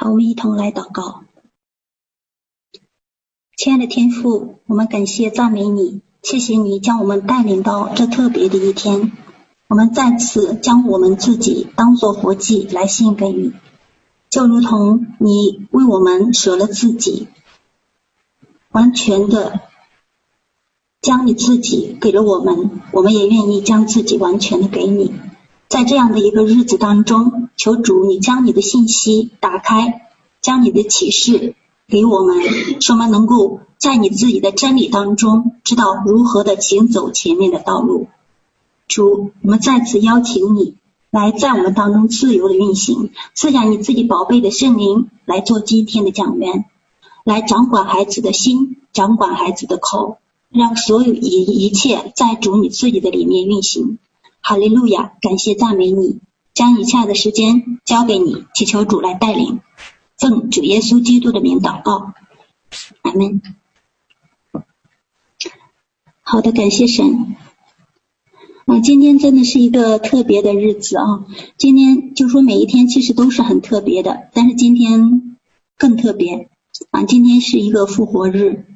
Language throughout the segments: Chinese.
好，我们一同来祷告。亲爱的天父，我们感谢赞美你，谢谢你将我们带领到这特别的一天。我们再次将我们自己当作活祭来献给你，就如同你为我们舍了自己，完全的将你自己给了我们，我们也愿意将自己完全的给你。在这样的一个日子当中，求主你将你的信息打开，将你的启示给我们，使我们能够在你自己的真理当中，知道如何的行走前面的道路。主，我们再次邀请你来在我们当中自由的运行，赐下你自己宝贝的圣灵来做今天的讲员，来掌管孩子的心，掌管孩子的口，让所有一一切在主你自己的里面运行。哈利路亚，感谢赞美你，将以下的时间交给你，祈求主来带领，奉主耶稣基督的名祷告，阿门。好的，感谢神。啊，今天真的是一个特别的日子啊！今天就说每一天其实都是很特别的，但是今天更特别啊！今天是一个复活日。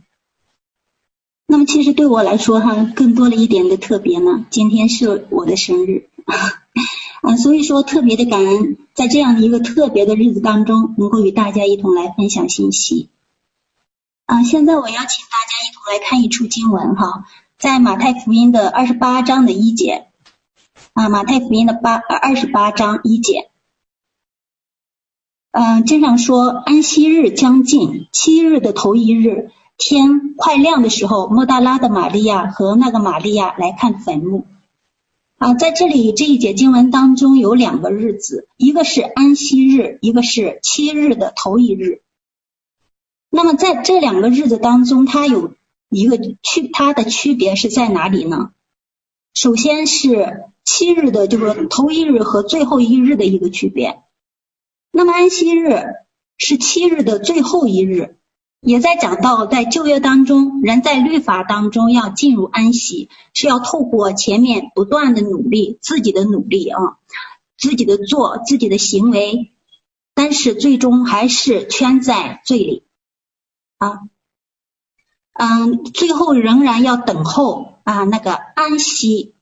那么其实对我来说哈，更多了一点的特别呢。今天是我的生日啊，所以说特别的感恩，在这样的一个特别的日子当中，能够与大家一同来分享信息啊。现在我要请大家一同来看一处经文哈，在马太福音的二十八章的一节啊，马太福音的八二十八章一节，嗯，经上说安息日将近，七日的头一日。天快亮的时候，抹大拉的玛利亚和那个玛利亚来看坟墓。啊，在这里这一节经文当中有两个日子，一个是安息日，一个是七日的头一日。那么在这两个日子当中，它有一个区，它的区别是在哪里呢？首先是七日的，就是头一日和最后一日的一个区别。那么安息日是七日的最后一日。也在讲到，在旧约当中，人在律法当中要进入安息，是要透过前面不断的努力，自己的努力啊，自己的做，自己的行为，但是最终还是圈在罪里啊，嗯，最后仍然要等候啊那个安息，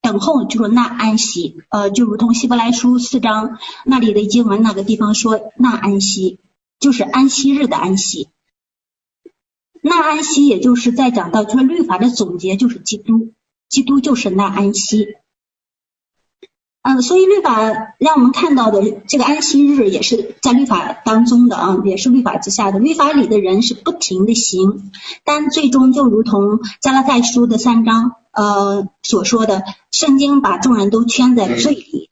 等候就是那安息，呃，就如同希伯来书四章那里的经文那个地方说，那安息就是安息日的安息。那安息，也就是在讲到，就是律法的总结，就是基督，基督就是那安息。嗯，所以律法让我们看到的这个安息日，也是在律法当中的啊，也是律法之下的。律法里的人是不停的行，但最终就如同加拉太书的三章呃所说的，圣经把众人都圈在罪里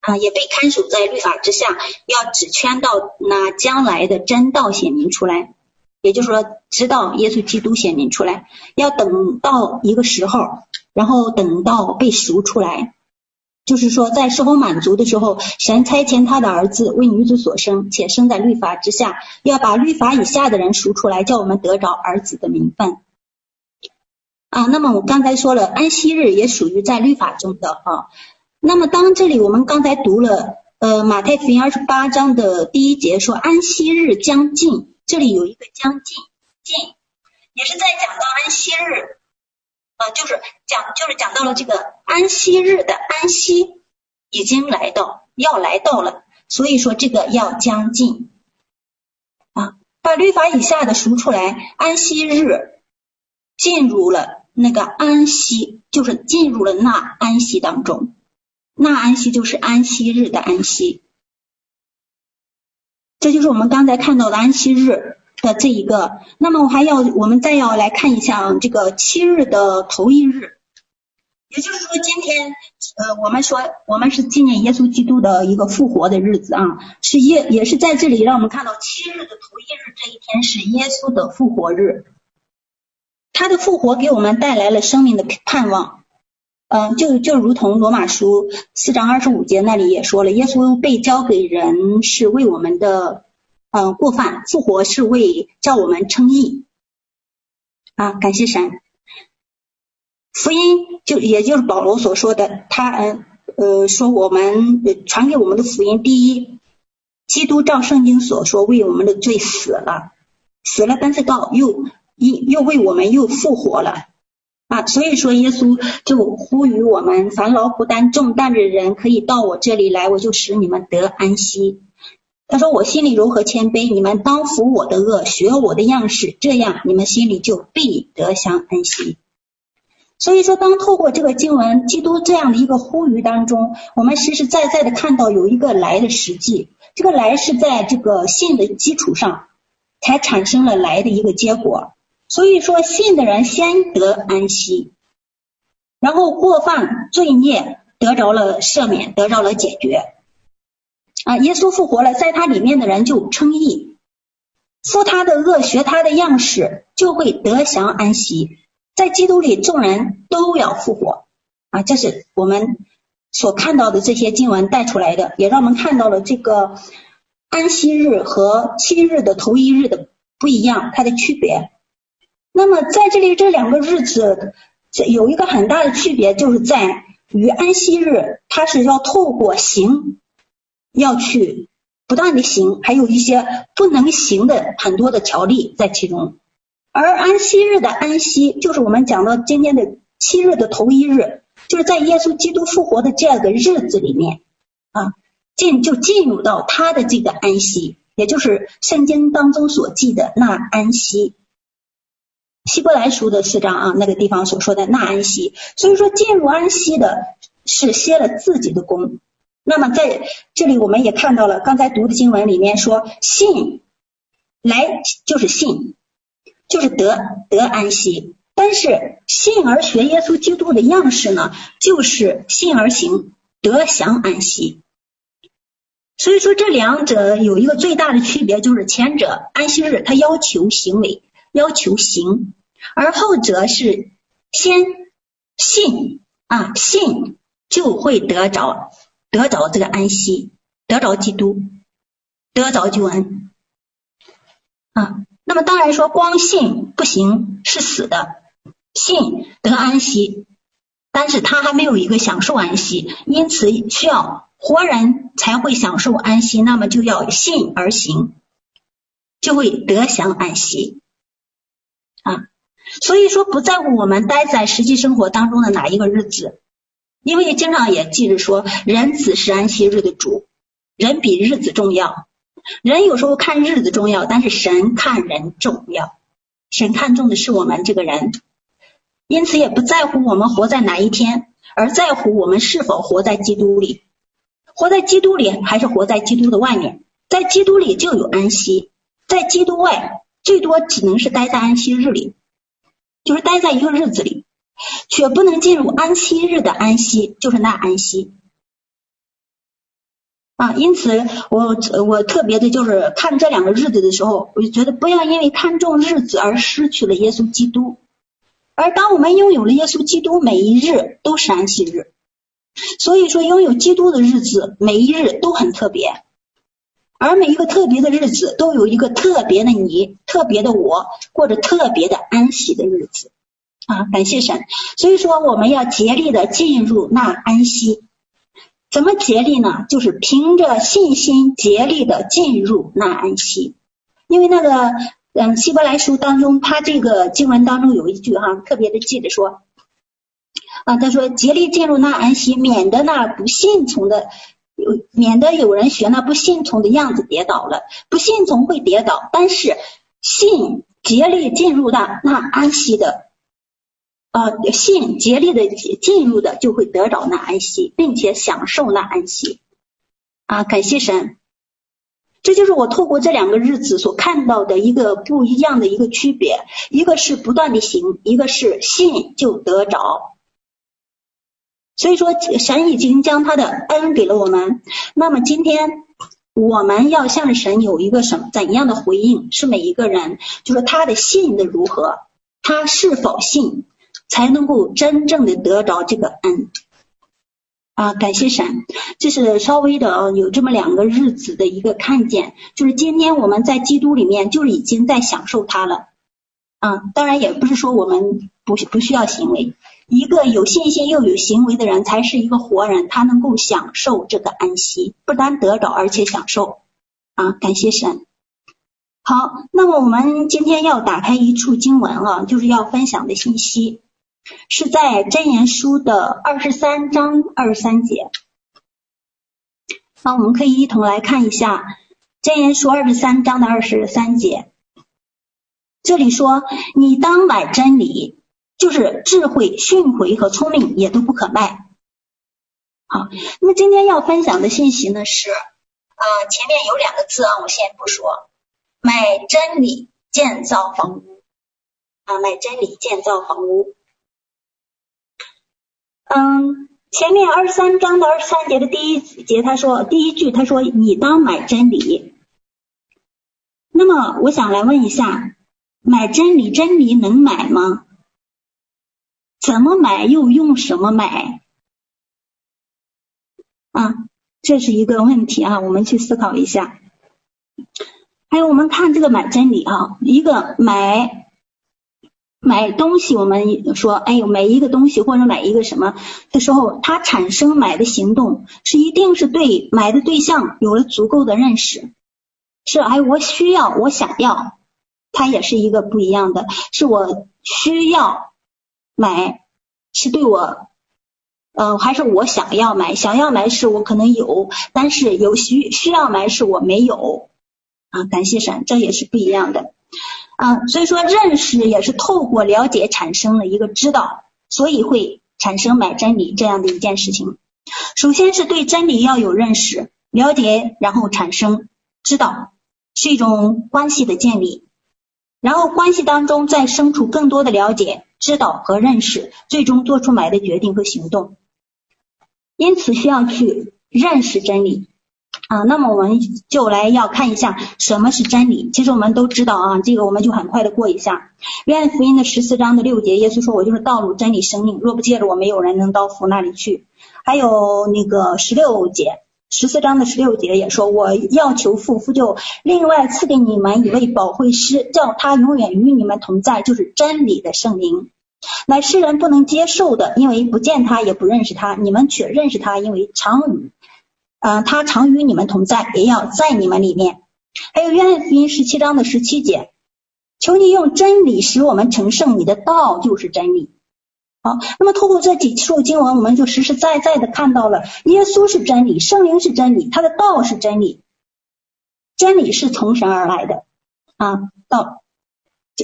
啊，也被看守在律法之下，要只圈到那将来的真道显明出来。也就是说，直到耶稣基督显明出来，要等到一个时候，然后等到被赎出来，就是说，在时候满足的时候，神差遣他的儿子为女子所生，且生在律法之下，要把律法以下的人赎出来，叫我们得着儿子的名分。啊，那么我刚才说了，安息日也属于在律法中的啊。那么当这里我们刚才读了呃马太福音二十八章的第一节说，安息日将近。这里有一个将近，近也是在讲到安息日，呃，就是讲就是讲到了这个安息日的安息已经来到，要来到了，所以说这个要将近啊，把律法以下的赎出来，安息日进入了那个安息，就是进入了那安息当中，那安息就是安息日的安息。这就是我们刚才看到的安息日的这一个，那么我还要，我们再要来看一下这个七日的头一日，也就是说今天，呃，我们说我们是纪念耶稣基督的一个复活的日子啊，是耶，也是在这里让我们看到七日的头一日这一天是耶稣的复活日，他的复活给我们带来了生命的盼望。嗯，就就如同罗马书四章二十五节那里也说了，耶稣被交给人是为我们的嗯过犯，复活是为叫我们称义啊，感谢神。福音就也就是保罗所说的，他嗯呃说我们传给我们的福音，第一基督照圣经所说为我们的罪死了，死了，但是到又又又为我们又复活了啊！所以说耶稣就呼吁我们，凡劳苦担重担的人可以到我这里来，我就使你们得安息。他说我心里柔和谦卑，你们当服我的轭，学我的样式，这样你们心里就必得享安息。所以说，当透过这个经文，基督这样的一个呼吁当中，我们实实在在的看到有一个来的实际。这个来是在这个信的基础上才产生了来的一个结果。所以说，信的人先得安息，然后过犯罪孽得着了赦免，得着了解决。啊，耶稣复活了，在他里面的人就称义，负他的恶，学他的样式，就会得享安息。在基督里，众人都要复活啊！这是我们所看到的这些经文带出来的，也让我们看到了这个安息日和七日的头一日的不一样，它的区别。那么在这里，这两个日子有一个很大的区别，就是在于安息日，它是要透过行，要去不断的行，还有一些不能行的很多的条例在其中。而安息日的安息，就是我们讲到今天的七日的头一日，就是在耶稣基督复活的这个日子里面啊，进就进入到他的这个安息，也就是圣经当中所记的那安息。希伯来书的四章啊，那个地方所说的那安息，所以说进入安息的是歇了自己的工。那么在这里我们也看到了，刚才读的经文里面说，信来就是信。就是得得安息，但是信而学耶稣基督的样式呢，就是信而行得享安息。所以说这两者有一个最大的区别，就是前者安息日他要求行为，要求行，而后者是先信啊，信就会得着得着这个安息，得着基督，得着救恩啊。那么当然说，光信不行是死的，信得安息，但是他还没有一个享受安息，因此需要活人才会享受安息。那么就要信而行，就会得享安息啊。所以说，不在乎我们待在实际生活当中的哪一个日子，因为经常也记着说，人子是安息日的主，人比日子重要。人有时候看日子重要，但是神看人重要。神看重的是我们这个人，因此也不在乎我们活在哪一天，而在乎我们是否活在基督里。活在基督里，还是活在基督的外面？在基督里就有安息，在基督外最多只能是待在安息日里，就是待在一个日子里，却不能进入安息日的安息，就是那安息。啊，因此我我特别的就是看这两个日子的时候，我就觉得不要因为看重日子而失去了耶稣基督。而当我们拥有了耶稣基督，每一日都是安息日。所以说，拥有基督的日子，每一日都很特别。而每一个特别的日子，都有一个特别的你，特别的我，过着特别的安息的日子。啊，感谢神。所以说，我们要竭力的进入那安息。怎么竭力呢？就是凭着信心竭力的进入那安息。因为那个嗯，希伯来书当中，他这个经文当中有一句哈，特别的记着说啊，他说竭力进入那安息，免得那不信从的，有免得有人学那不信从的样子跌倒了。不信从会跌倒，但是信竭力进入那那安息的。啊，信竭力的进入的，就会得着那安息，并且享受那安息。啊，感谢神，这就是我透过这两个日子所看到的一个不一样的一个区别。一个是不断的行，一个是信就得着。所以说，神已经将他的恩给了我们。那么今天我们要向神有一个什么怎样的回应？是每一个人，就是他的信的如何，他是否信？才能够真正的得着这个恩啊！感谢神，这是稍微的，有这么两个日子的一个看见，就是今天我们在基督里面，就已经在享受它了啊！当然也不是说我们不不需要行为，一个有信心又有行为的人，才是一个活人，他能够享受这个安息，不单得着，而且享受啊，感谢神。好，那么我们今天要打开一处经文啊，就是要分享的信息是在箴言书的二十三章二十三节。那我们可以一同来看一下箴言书二十三章的二十三节。这里说：“你当买真理，就是智慧、训诲和聪明也都不可卖。”好，那么今天要分享的信息呢是，呃，前面有两个字啊，我先不说。买真理建造房屋啊，买真理建造房屋。嗯，前面二十三章的二十三节的第一节，他说第一句，他说你当买真理。那么我想来问一下，买真理，真理能买吗？怎么买？又用什么买？啊，这是一个问题啊，我们去思考一下。还有我们看这个买真理啊，一个买买东西，我们说，哎呦，买一个东西或者买一个什么的时候，它产生买的行动，是一定是对买的对象有了足够的认识，是，还有我需要，我想要，它也是一个不一样的，是我需要买，是对我，嗯、还是我想要买，想要买是我可能有，但是有需需要买是我没有。啊，感谢神，这也是不一样的啊。所以说，认识也是透过了解产生了一个知道，所以会产生买真理这样的一件事情。首先是对真理要有认识、了解，然后产生知道，是一种关系的建立。然后关系当中再生出更多的了解、知道和认识，最终做出买的决定和行动。因此需要去认识真理。啊，那么我们就来要看一下什么是真理。其实我们都知道啊，这个我们就很快的过一下。约翰福音的十四章的六节，耶稣说：“我就是道路、真理、生命，若不借着我，没有人能到父那里去。”还有那个十六节，十四章的十六节也说：“我要求父，父就另外赐给你们一位保惠师，叫他永远与你们同在，就是真理的圣灵，乃世人不能接受的，因为不见他，也不认识他。你们却认识他，因为常与。”啊，他常与你们同在，也要在你们里面。还有约翰福音十七章的十七节，求你用真理使我们成圣，你的道就是真理。好，那么透过这几处经文，我们就实实在在的看到了耶稣是真理，圣灵是真理，他的道是真理，真理是从神而来的啊，道，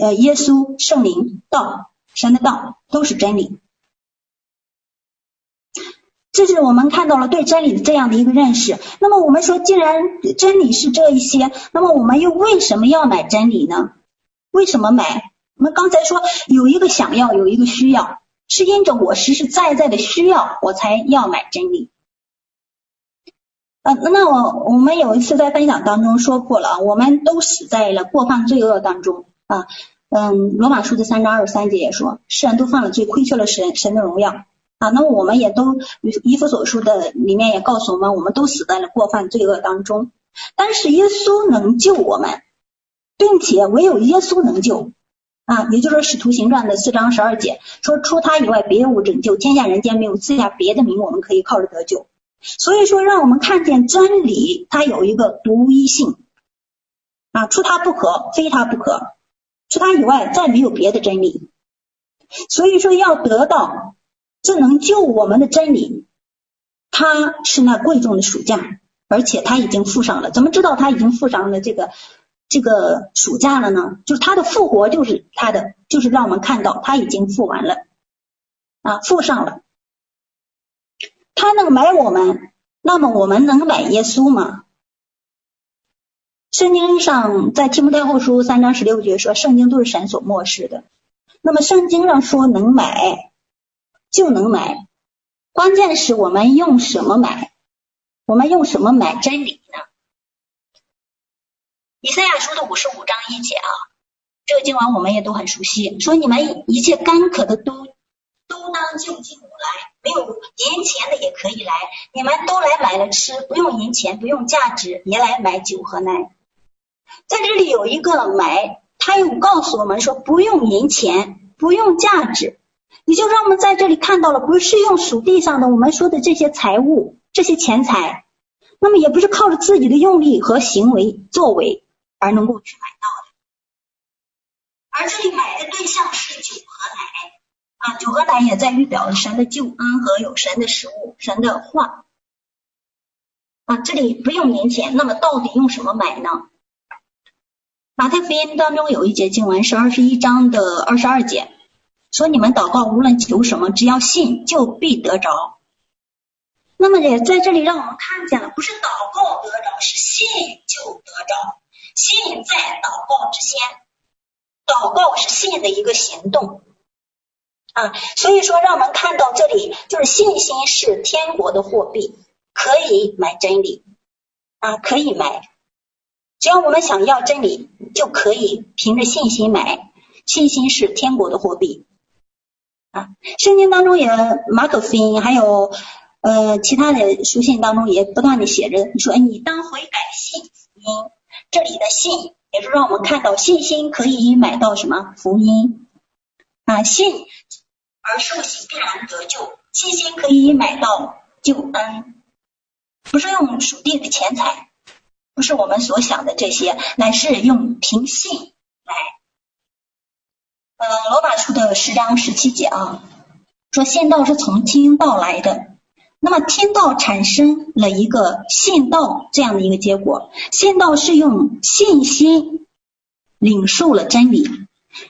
呃，耶稣、圣灵、道、神的道都是真理。这是我们看到了对真理的这样的一个认识。那么我们说，既然真理是这一些，那么我们又为什么要买真理呢？为什么买？我们刚才说有一个想要，有一个需要，是因着我实实在在的需要，我才要买真理。呃，那我我们有一次在分享当中说过了，我们都死在了过犯罪恶当中啊。嗯，罗马书的三章二十三节也说，世人都犯了罪，亏缺了神神的荣耀。啊，那么我们也都以弗所书的里面也告诉我们，我们都死在了过犯罪恶当中。但是耶稣能救我们，并且唯有耶稣能救啊，也就是说使徒行传的四章十二节说，除他以外别无拯救，天下人间没有赐下别的名，我们可以靠着得救。所以说，让我们看见真理它有一个独一性啊，除他不可，非他不可，除他以外再没有别的真理。所以说要得到。这能救我们的真理，他是那贵重的赎价，而且他已经付上了。怎么知道他已经付上了这个这个暑假了呢？就是他的复活，就是他的，就是让我们看到他已经复完了啊，付上了。他能买我们，那么我们能买耶稣吗？圣经上在提摩太后书三章十六节说，圣经都是神所默示的。那么圣经上说能买。就能买，关键是我们用什么买？我们用什么买真理呢？以赛亚书的五十五章一节啊，这个经文我们也都很熟悉。说你们一切干渴的都都当就近我来，没有银钱的也可以来，你们都来买了吃，不用银钱，不用价值，也来买酒和奶。在这里有一个买，他又告诉我们说不用银钱，不用价值。也就让我们在这里看到了，不是用属地上的我们说的这些财物、这些钱财，那么也不是靠着自己的用力和行为作为而能够去买到的。而这里买的对象是酒和奶啊，酒和奶也在预表神的救恩和有神的食物、神的话啊。这里不用银钱，那么到底用什么买呢？马太福音当中有一节经文是二十一章的二十二节，说你们祷告无论求什么，只要信，就必得着。那么也在这里让我们看见了，不是祷告得着，是信就得着。信在祷告之先，祷告是信的一个行动啊。所以说，让我们看到这里，就是信心是天国的货币，可以买真理啊，可以买。只要我们想要真理，就可以凭着信心买。信心是天国的货币啊。圣经当中也马可福音还有呃其他的书信当中也不断的写着，你说你当悔改信福音。这里的信也是让我们看到信心可以买到什么福音啊？信而受洗必然得救，信心可以买到救恩，不是用属地的钱财。不是我们所想的这些，乃是用凭信来。呃，罗马书的十章十七节啊，说信道是从听道来的，那么天道产生了一个信道这样的一个结果，信道是用信心领受了真理，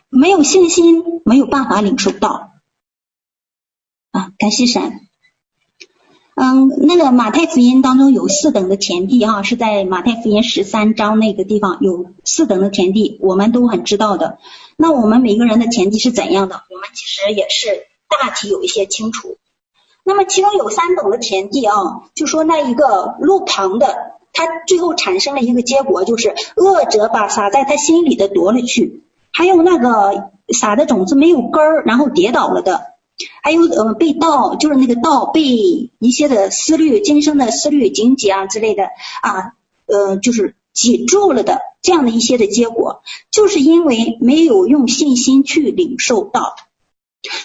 没有信心没有办法领受道啊，感谢神。嗯，那个马太福音当中有四等的田地哈，是在马太福音十三章那个地方有四等的田地，我们都很知道的。那我们每个人的田地是怎样的？我们其实也是大体有一些清楚。那么其中有三等的田地啊，就说那一个路旁的，他最后产生了一个结果，就是恶者把撒在他心里的夺了去，还有那个撒的种子没有根儿，然后跌倒了的。还有呃被盗，就是那个盗被一些的思虑、今生的思虑、荆棘啊之类的啊，呃就是挤住了的这样的一些的结果，就是因为没有用信心去领受道。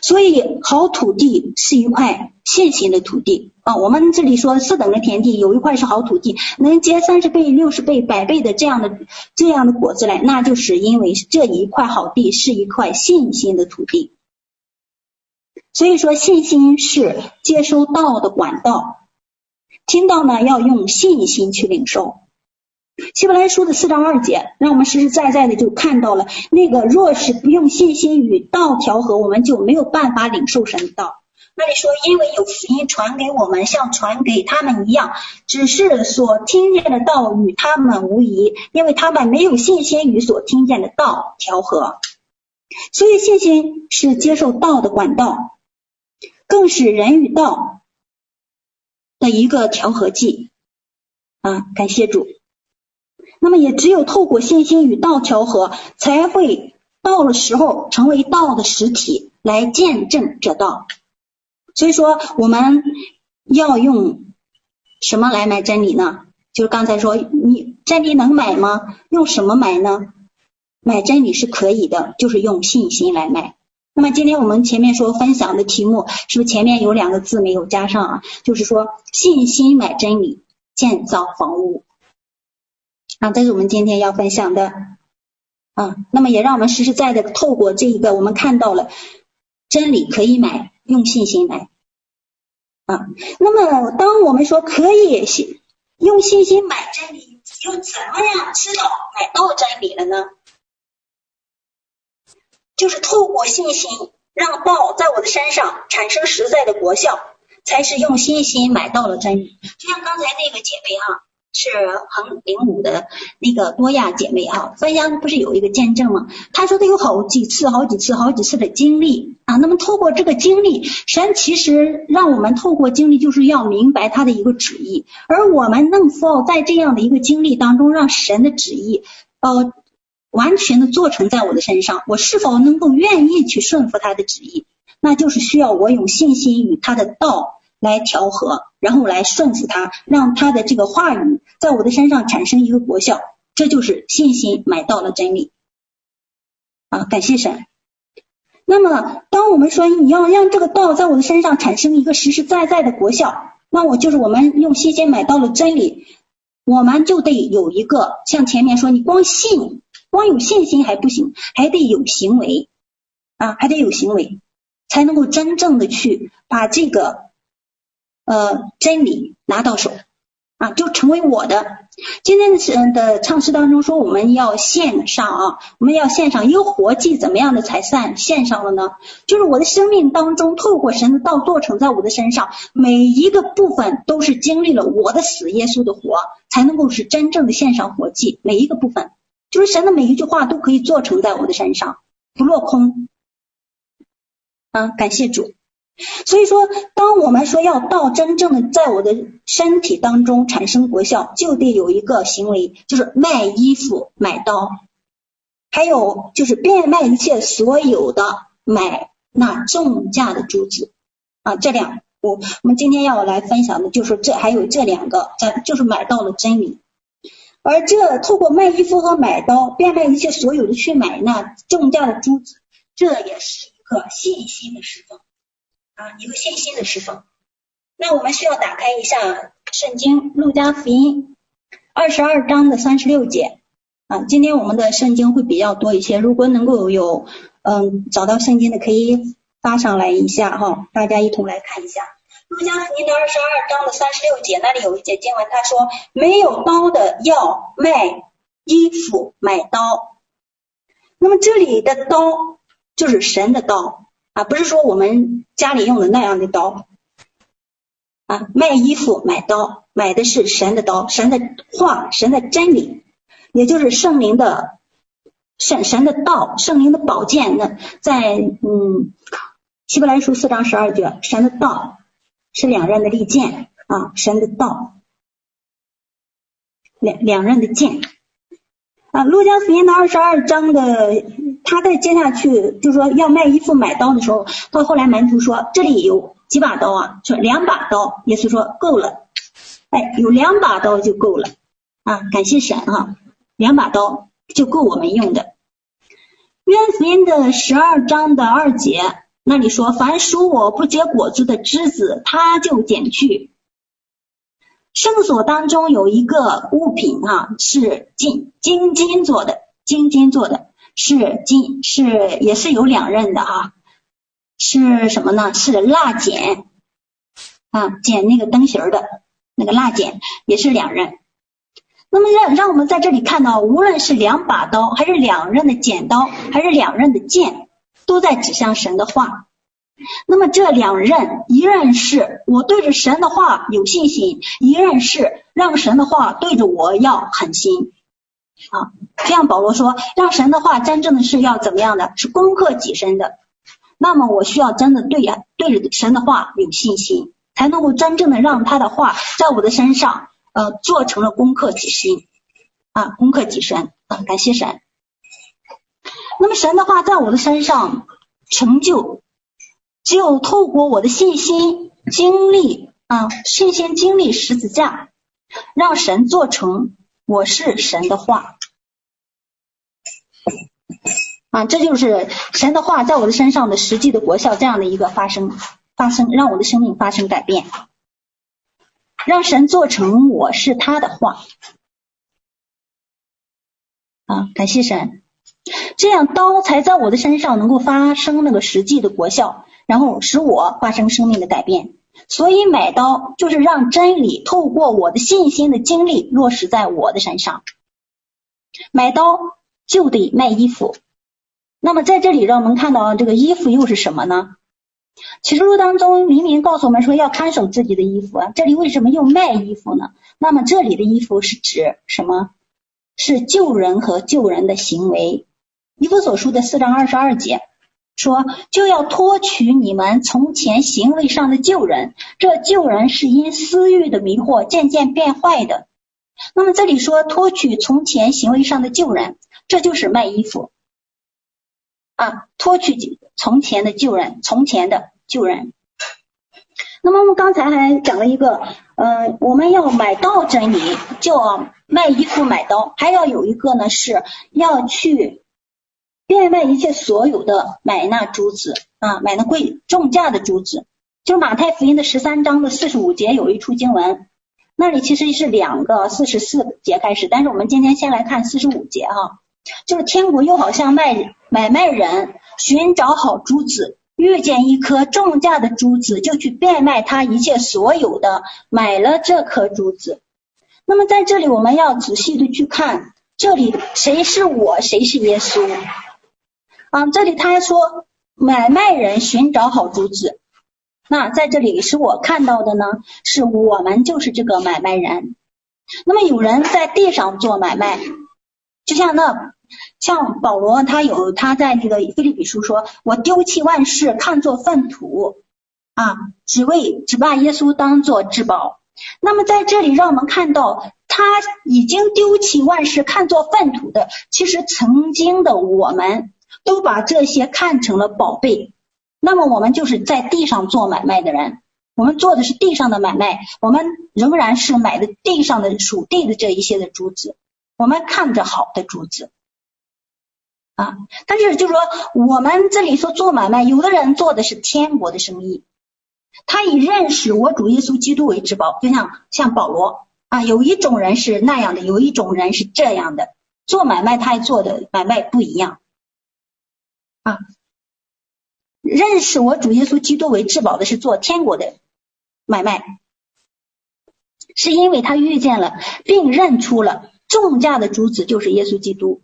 所以好土地是一块信心的土地啊。我们这里说四等的田地，有一块是好土地，能结三十倍、六十倍、百倍的这样的这样的果子来，那就是因为这一块好地是一块信心的土地。所以说，信心是接收道的管道，听到呢要用信心去领受。希伯来书的四章二节，让我们实实在在的就看到了那个，若是不用信心与道调和，我们就没有办法领受神的道。那里说，因为有福音传给我们，像传给他们一样，只是所听见的道与他们无异，因为他们没有信心与所听见的道调和。所以，信心是接受道的管道。更是人与道的一个调和剂啊！感谢主。那么也只有透过信心与道调和，才会到了时候成为道的实体来见证这道。所以说，我们要用什么来买真理呢？就是刚才说，你真理能买吗？用什么买呢？买真理是可以的，就是用信心来买。那么今天我们前面说分享的题目，是不是前面有两个字没有加上啊？就是说信心买真理，建造房屋啊，这是我们今天要分享的啊。那么也让我们实实在在的透过这一个，我们看到了真理可以买，用信心买啊。那么当我们说可以信用信心买真理，又怎么样知道买到真理了呢？就是透过信心，让道在我的身上产生实在的果效，才是用信心买到了真理。就像刚才那个姐妹啊，是横零五的那个多亚姐妹哈，分享不是有一个见证吗？她说她有好几次、好几次、好几次的经历啊。那么透过这个经历，神其实让我们透过经历，就是要明白他的一个旨意。而我们能否在这样的一个经历当中，让神的旨意呃。完全的做成在我的身上，我是否能够愿意去顺服他的旨意？那就是需要我用信心与他的道来调和，然后来顺服他，让他的这个话语在我的身上产生一个果效。这就是信心买到了真理啊！感谢神。那么，当我们说你要让这个道在我的身上产生一个实实在在的果效，那我就是我们用信心买到了真理。我们就得有一个，像前面说，你光信，光有信心还不行，还得有行为啊，还得有行为，才能够真正的去把这个呃真理拿到手啊，就成为我的。今天的的唱诗当中说，我们要献上啊，我们要献上一个活祭，怎么样的才算献上了呢？就是我的生命当中，透过神的道做成在我的身上，每一个部分都是经历了我的死，耶稣的活，才能够是真正的献上活祭。每一个部分，就是神的每一句话都可以做成在我的身上，不落空。啊，感谢主。所以说，当我们说要到真正的在我的身体当中产生果效，就得有一个行为，就是卖衣服、买刀，还有就是变卖一切所有的，买那重价的珠子啊。这两，我我们今天要来分享的就是这，还有这两个，咱就是买到了真理。而这透过卖衣服和买刀，变卖一切所有的去买那重价的珠子，这也是一个信心的释放。啊，一个信心的释放。那我们需要打开一下圣经《路加福音》二十二章的三十六节。啊，今天我们的圣经会比较多一些。如果能够有嗯找到圣经的，可以发上来一下哈，大家一同来看一下《路加福音》的二十二章的三十六节，那里有一节经文，他说：“没有刀的要卖衣服买刀。”那么这里的刀就是神的刀。啊，不是说我们家里用的那样的刀啊，卖衣服买刀，买的是神的刀，神的话，神的真理，也就是圣灵的神神的道，圣灵的宝剑。那在嗯，希伯来书四章十二节，神的道是两刃的利剑啊，神的道两两刃的剑啊，路加福音的二十二章的。他在接下去就是说要卖衣服买刀的时候，到后来门徒说，这里有几把刀啊？说两把刀，耶稣说够了，哎，有两把刀就够了啊！感谢神啊，两把刀就够我们用的。约福音的十二章的二节那里说，凡属我不结果子的枝子，他就剪去。圣所当中有一个物品啊，是金金金做的，金金做的。是金，是也是有两刃的啊，是什么呢？是蜡剪啊，剪那个灯芯儿的那个蜡剪也是两刃。那么让让我们在这里看到，无论是两把刀，还是两刃的剪刀，还是两刃的剑，都在指向神的话。那么这两刃，一刃是我对着神的话有信心，一刃是让神的话对着我要狠心。啊，这样保罗说，让神的话真正的是要怎么样的？是攻克己身的。那么我需要真的对呀，对着神的话有信心，才能够真正的让他的话在我的身上，呃，做成了攻克己身啊，攻克己身啊，感谢神。那么神的话在我的身上成就，只有透过我的信心经历啊，信心经历十字架，让神做成。我是神的话。啊，这就是神的话在我的身上的实际的果效，这样的一个发生发生，让我的生命发生改变，让神做成我是他的话。啊，感谢神，这样刀才在我的身上能够发生那个实际的果效，然后使我发生生命的改变。所以买刀就是让真理透过我的信心的经历落实在我的身上。买刀就得卖衣服。那么在这里让我们看到这个衣服又是什么呢？启示录当中明明告诉我们说要看守自己的衣服啊，这里为什么又卖衣服呢？那么这里的衣服是指什么？是救人和救人的行为。以弗所书的四章二十二节。说就要脱去你们从前行为上的旧人，这旧人是因私欲的迷惑渐渐变坏的。那么这里说脱去从前行为上的旧人，这就是卖衣服啊，脱去从前的旧人，从前的旧人。那么我们刚才还讲了一个，呃，我们要买到真理，就要卖衣服买刀，还要有一个呢，是要去。变卖一切所有的买那珠子啊，买那贵重价的珠子。就马太福音的十三章的四十五节有一处经文，那里其实是两个四十四节开始，但是我们今天先来看四十五节哈，就是天国又好像卖买卖人寻找好珠子，遇见一颗重价的珠子，就去变卖他一切所有的，买了这颗珠子。那么在这里我们要仔细的去看，这里谁是我，谁是耶稣啊？这里他还说买卖人寻找好珠子。那在这里是我看到的呢，是我们就是这个买卖人。那么有人在地上做买卖，就像那像保罗，他有他在那个腓立比书说，我丢弃万事，看作粪土啊，只为只把耶稣当作至宝。那么在这里让我们看到，他已经丢弃万事，看作粪土的，其实曾经的我们都把这些看成了宝贝。那么我们就是在地上做买卖的人，我们做的是地上的买卖，我们仍然是买的地上的属地的这一些的珠子，我们看着好的珠子。啊。但是就是说，我们这里说做买卖，有的人做的是天国的生意，他以认识我主耶稣基督为至宝，就像像保罗。啊，有一种人是那样的，有一种人是这样的，做买卖他也做的买卖不一样。啊。认识我主耶稣基督为至宝的是做天国的买卖，是因为他遇见了并认出了重价的珠子，就是耶稣基督。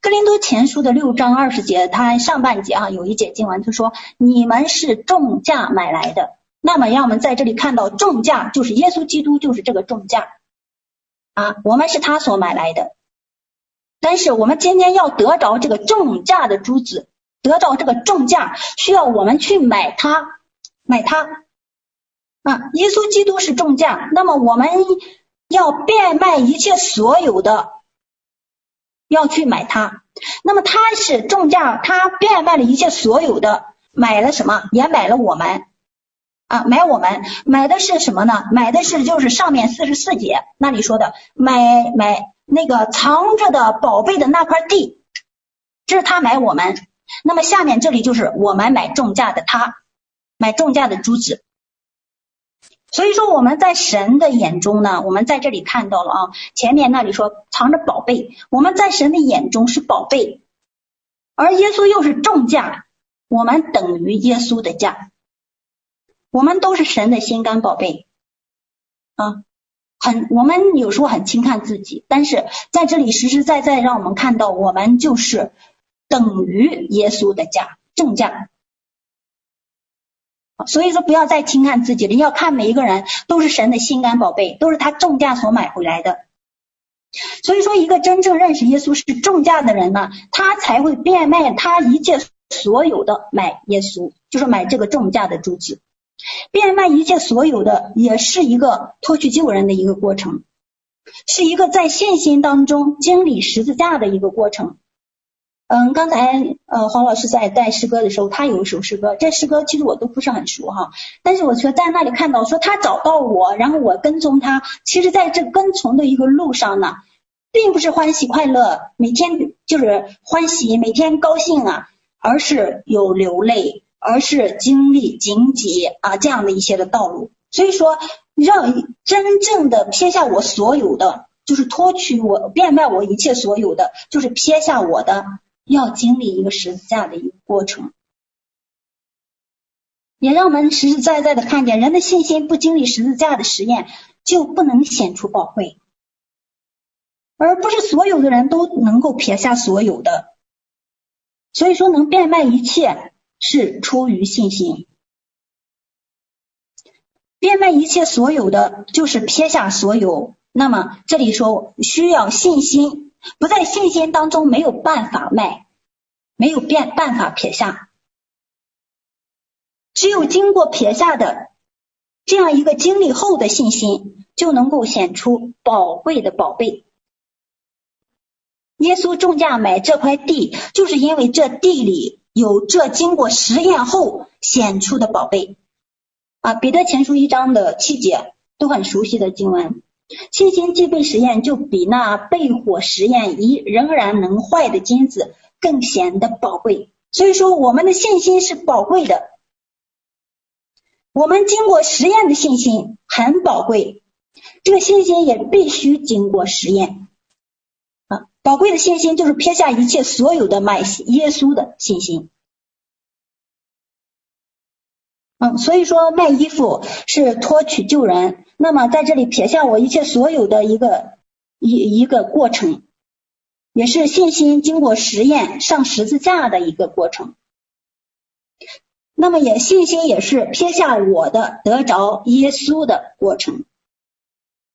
哥林多前书的六章二十节，他上半节啊有一节经文，他说你们是重价买来的。那么让我们在这里看到重价就是耶稣基督，就是这个重价啊，我们是他所买来的。但是我们今天要得着这个重价的珠子。得到这个重价，需要我们去买它，买它啊！耶稣基督是重价，那么我们要变卖一切所有的，要去买它。那么他是重价，他变卖了一切所有的，买了什么？也买了我们啊！买我们，买的是什么呢？买的是就是上面四十四节那里说的，买买那个藏着的宝贝的那块地，这是他买我们。那么下面这里就是我们买重价的他，买重价的珠子。所以说我们在神的眼中呢，我们在这里看到了啊，前面那里说藏着宝贝，我们在神的眼中是宝贝，而耶稣又是重价，我们等于耶稣的价，我们都是神的心肝宝贝啊，很我们有时候很轻看自己，但是在这里实实在在让我们看到我们就是。等于耶稣的价，正价。所以说不要再轻看自己了，要看每一个人都是神的心肝宝贝，都是他重价所买回来的。所以说，一个真正认识耶稣是重价的人呢，他才会变卖他一切所有的买耶稣，就是买这个重价的珠子。变卖一切所有的，也是一个脱去旧人的一个过程，是一个在信心当中经历十字架的一个过程。嗯，刚才呃黄老师在带诗歌的时候，他有一首诗歌，这诗歌其实我都不是很熟哈，但是我却在那里看到说他找到我，然后我跟踪他，其实在这跟从的一个路上呢，并不是欢喜快乐，每天就是欢喜，每天高兴啊，而是有流泪，而是经历荆棘啊这样的一些的道路，所以说让真正的撇下我所有的，就是脱去我变卖我一切所有的，就是撇下我的。要经历一个十字架的一个过程，也让我们实实在在的看见，人的信心不经历十字架的实验，就不能显出宝贵，而不是所有的人都能够撇下所有的。所以说，能变卖一切是出于信心，变卖一切所有的就是撇下所有。那么这里说需要信心。不在信心当中，没有办法卖，没有变办法撇下，只有经过撇下的这样一个经历后的信心，就能够显出宝贵的宝贝。耶稣重价买这块地，就是因为这地里有这经过实验后显出的宝贝啊。彼得前书一章的七节都很熟悉的经文。信心既被实验，就比那被火实验已仍然能坏的金子更显得宝贵。所以说，我们的信心是宝贵的。我们经过实验的信心很宝贵。这个信心也必须经过实验。宝贵的信心就是撇下一切所有的卖耶稣的信心。嗯，所以说卖衣服是托取救人。那么在这里撇下我一切所有的一个一一个过程，也是信心经过实验上十字架的一个过程。那么也信心也是撇下我的得着耶稣的过程，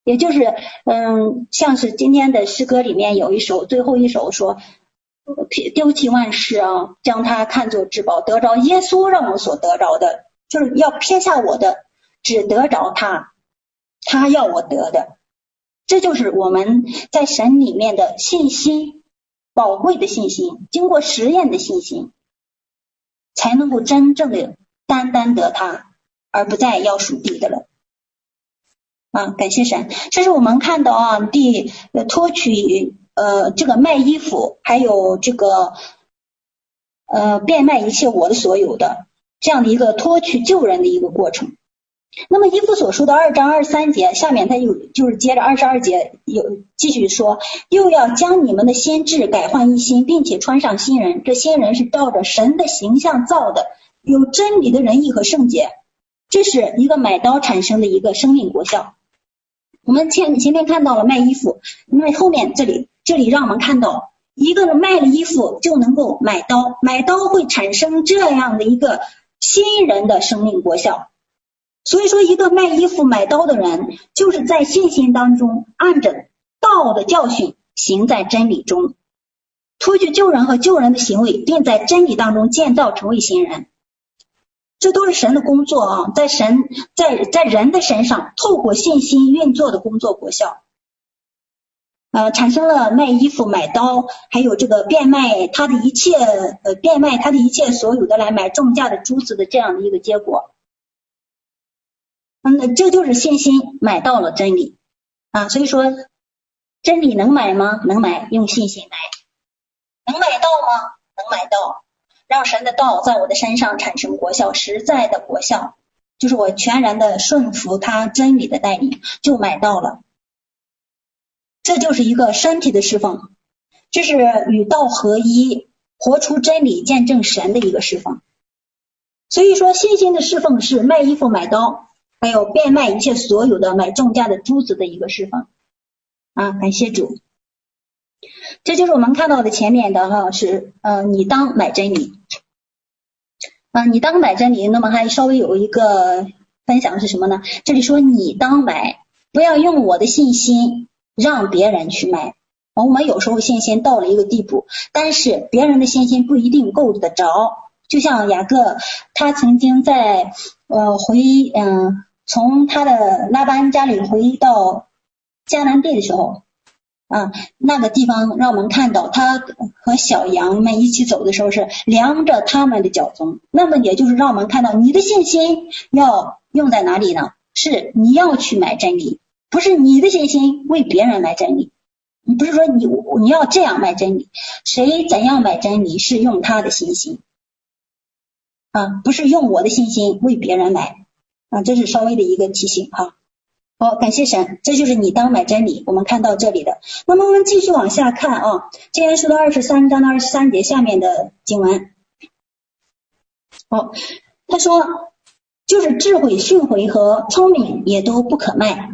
也就是嗯，像是今天的诗歌里面有一首最后一首说，丢弃万事啊，将它看作至宝，得着耶稣让我所得着的。就是要撇下我的，只得着他，他要我得的，这就是我们在神里面的信心，宝贵的信心，经过实验的信心，才能够真正的单单得他，而不再要属地的了。啊，感谢神，这是我们看到啊，第托取呃这个卖衣服，还有这个呃变卖一切我的所有的。这样的一个托取救人的一个过程。那么，以弗所说的二章二三节下面，他又就是接着二十二节有继续说，又要将你们的心智改换一新，并且穿上新人。这新人是照着神的形象造的，有真理的仁义和圣洁。这是一个买刀产生的一个生命果效。我们前前面看到了卖衣服，那么后面这里这里让我们看到，一个人卖了衣服就能够买刀，买刀会产生这样的一个。新人的生命果效，所以说，一个卖衣服买刀的人，就是在信心当中按着道的教训行在真理中，脱去救人和救人的行为，并在真理当中建造成为新人。这都是神的工作啊，在神在在人的身上透过信心运作的工作果效。呃，产生了卖衣服、买刀，还有这个变卖他的一切，呃，变卖他的一切所有的来买重价的珠子的这样的一个结果。嗯，这就是信心买到了真理啊。所以说，真理能买吗？能买，用信心买。能买到吗？能买到。让神的道在我的身上产生果效，实在的果效，就是我全然的顺服他真理的带领，就买到了。这就是一个身体的释放，这是与道合一，活出真理，见证神的一个释放。所以说，信心的释放是卖衣服、买刀，还有变卖一切所有的买重价的珠子的一个释放。啊，感谢主。这就是我们看到的前面的哈，是呃，你当买真理。啊，你当买真理，那么还稍微有一个分享是什么呢？这里说你当买，不要用我的信心。让别人去买，我们有时候信心到了一个地步，但是别人的信心不一定够得着。就像雅各，他曾经在呃回嗯从他的拉班家里回到迦南地的时候，啊那个地方让我们看到他和小羊们一起走的时候是量着他们的脚踪。那么也就是让我们看到你的信心要用在哪里呢？是你要去买真理。不是你的信心为别人买真理，你不是说你你要这样买真理，谁怎样买真理是用他的信心啊，不是用我的信心为别人买啊，这是稍微的一个提醒哈。好，感谢神，这就是你当买真理。我们看到这里的，那么我们继续往下看啊，今天说到二十三章的二十三节下面的经文。好，他说就是智慧、训诲和聪明也都不可卖。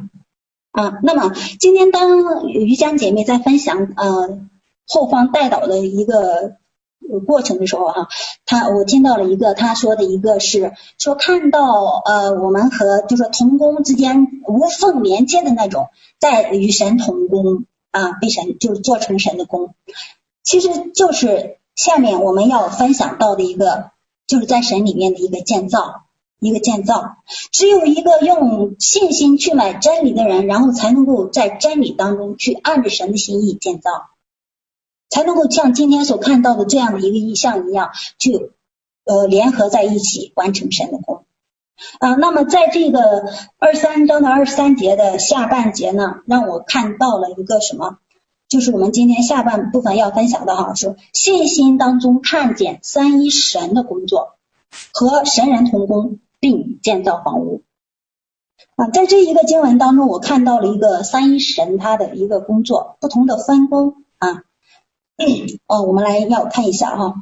啊，那么今天当瑜伽姐妹在分享呃后方带导的一个有过程的时候哈，他我听到了一个他说的一个是说看到呃我们和就是说同工之间无缝连接的那种，在与神同工啊，被神就是做成神的工，其实就是下面我们要分享到的一个就是在神里面的一个建造。一个建造，只有一个用信心去买真理的人，然后才能够在真理当中去按着神的心意建造，才能够像今天所看到的这样的一个意象一样，去呃联合在一起完成神的工。啊，那么在这个二三章的二十三节的下半节呢，让我看到了一个什么？就是我们今天下半部分要分享的哈，说信心当中看见三一神的工作和神人同工。并建造房屋啊，在这一个经文当中，我看到了一个三一神他的一个工作，不同的分工啊。哦，我们来要看一下哈。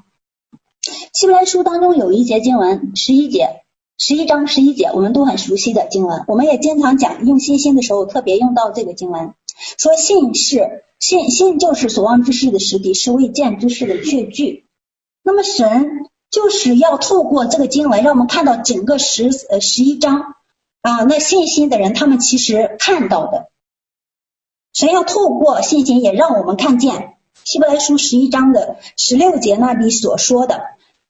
希伯来书当中有一节经文，十一节，十一章十一节，我们都很熟悉的经文，我们也经常讲用信心的时候特别用到这个经文，说信是信信就是所望之事的实底，是未见之事的确据。那么神就是要透过这个经文，让我们看到整个十呃十一章。啊，那信心的人，他们其实看到的，神要透过信心，也让我们看见希伯来书十一章的十六节那里所说的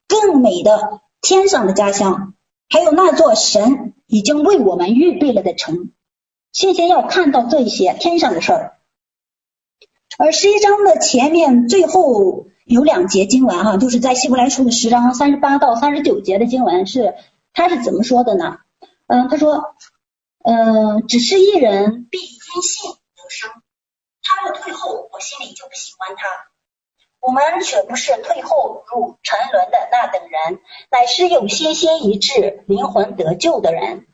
更美的天上的家乡，还有那座神已经为我们预备了的城。信心要看到这些天上的事儿。而十一章的前面最后有两节经文哈，就是在希伯来书的十章三十八到三十九节的经文是，他是怎么说的呢？嗯，他说，嗯，只是一人必因信得生。他若退后，我心里就不喜欢他。我们却不是退后入沉沦的那等人，乃是有信心一致灵魂得救的人。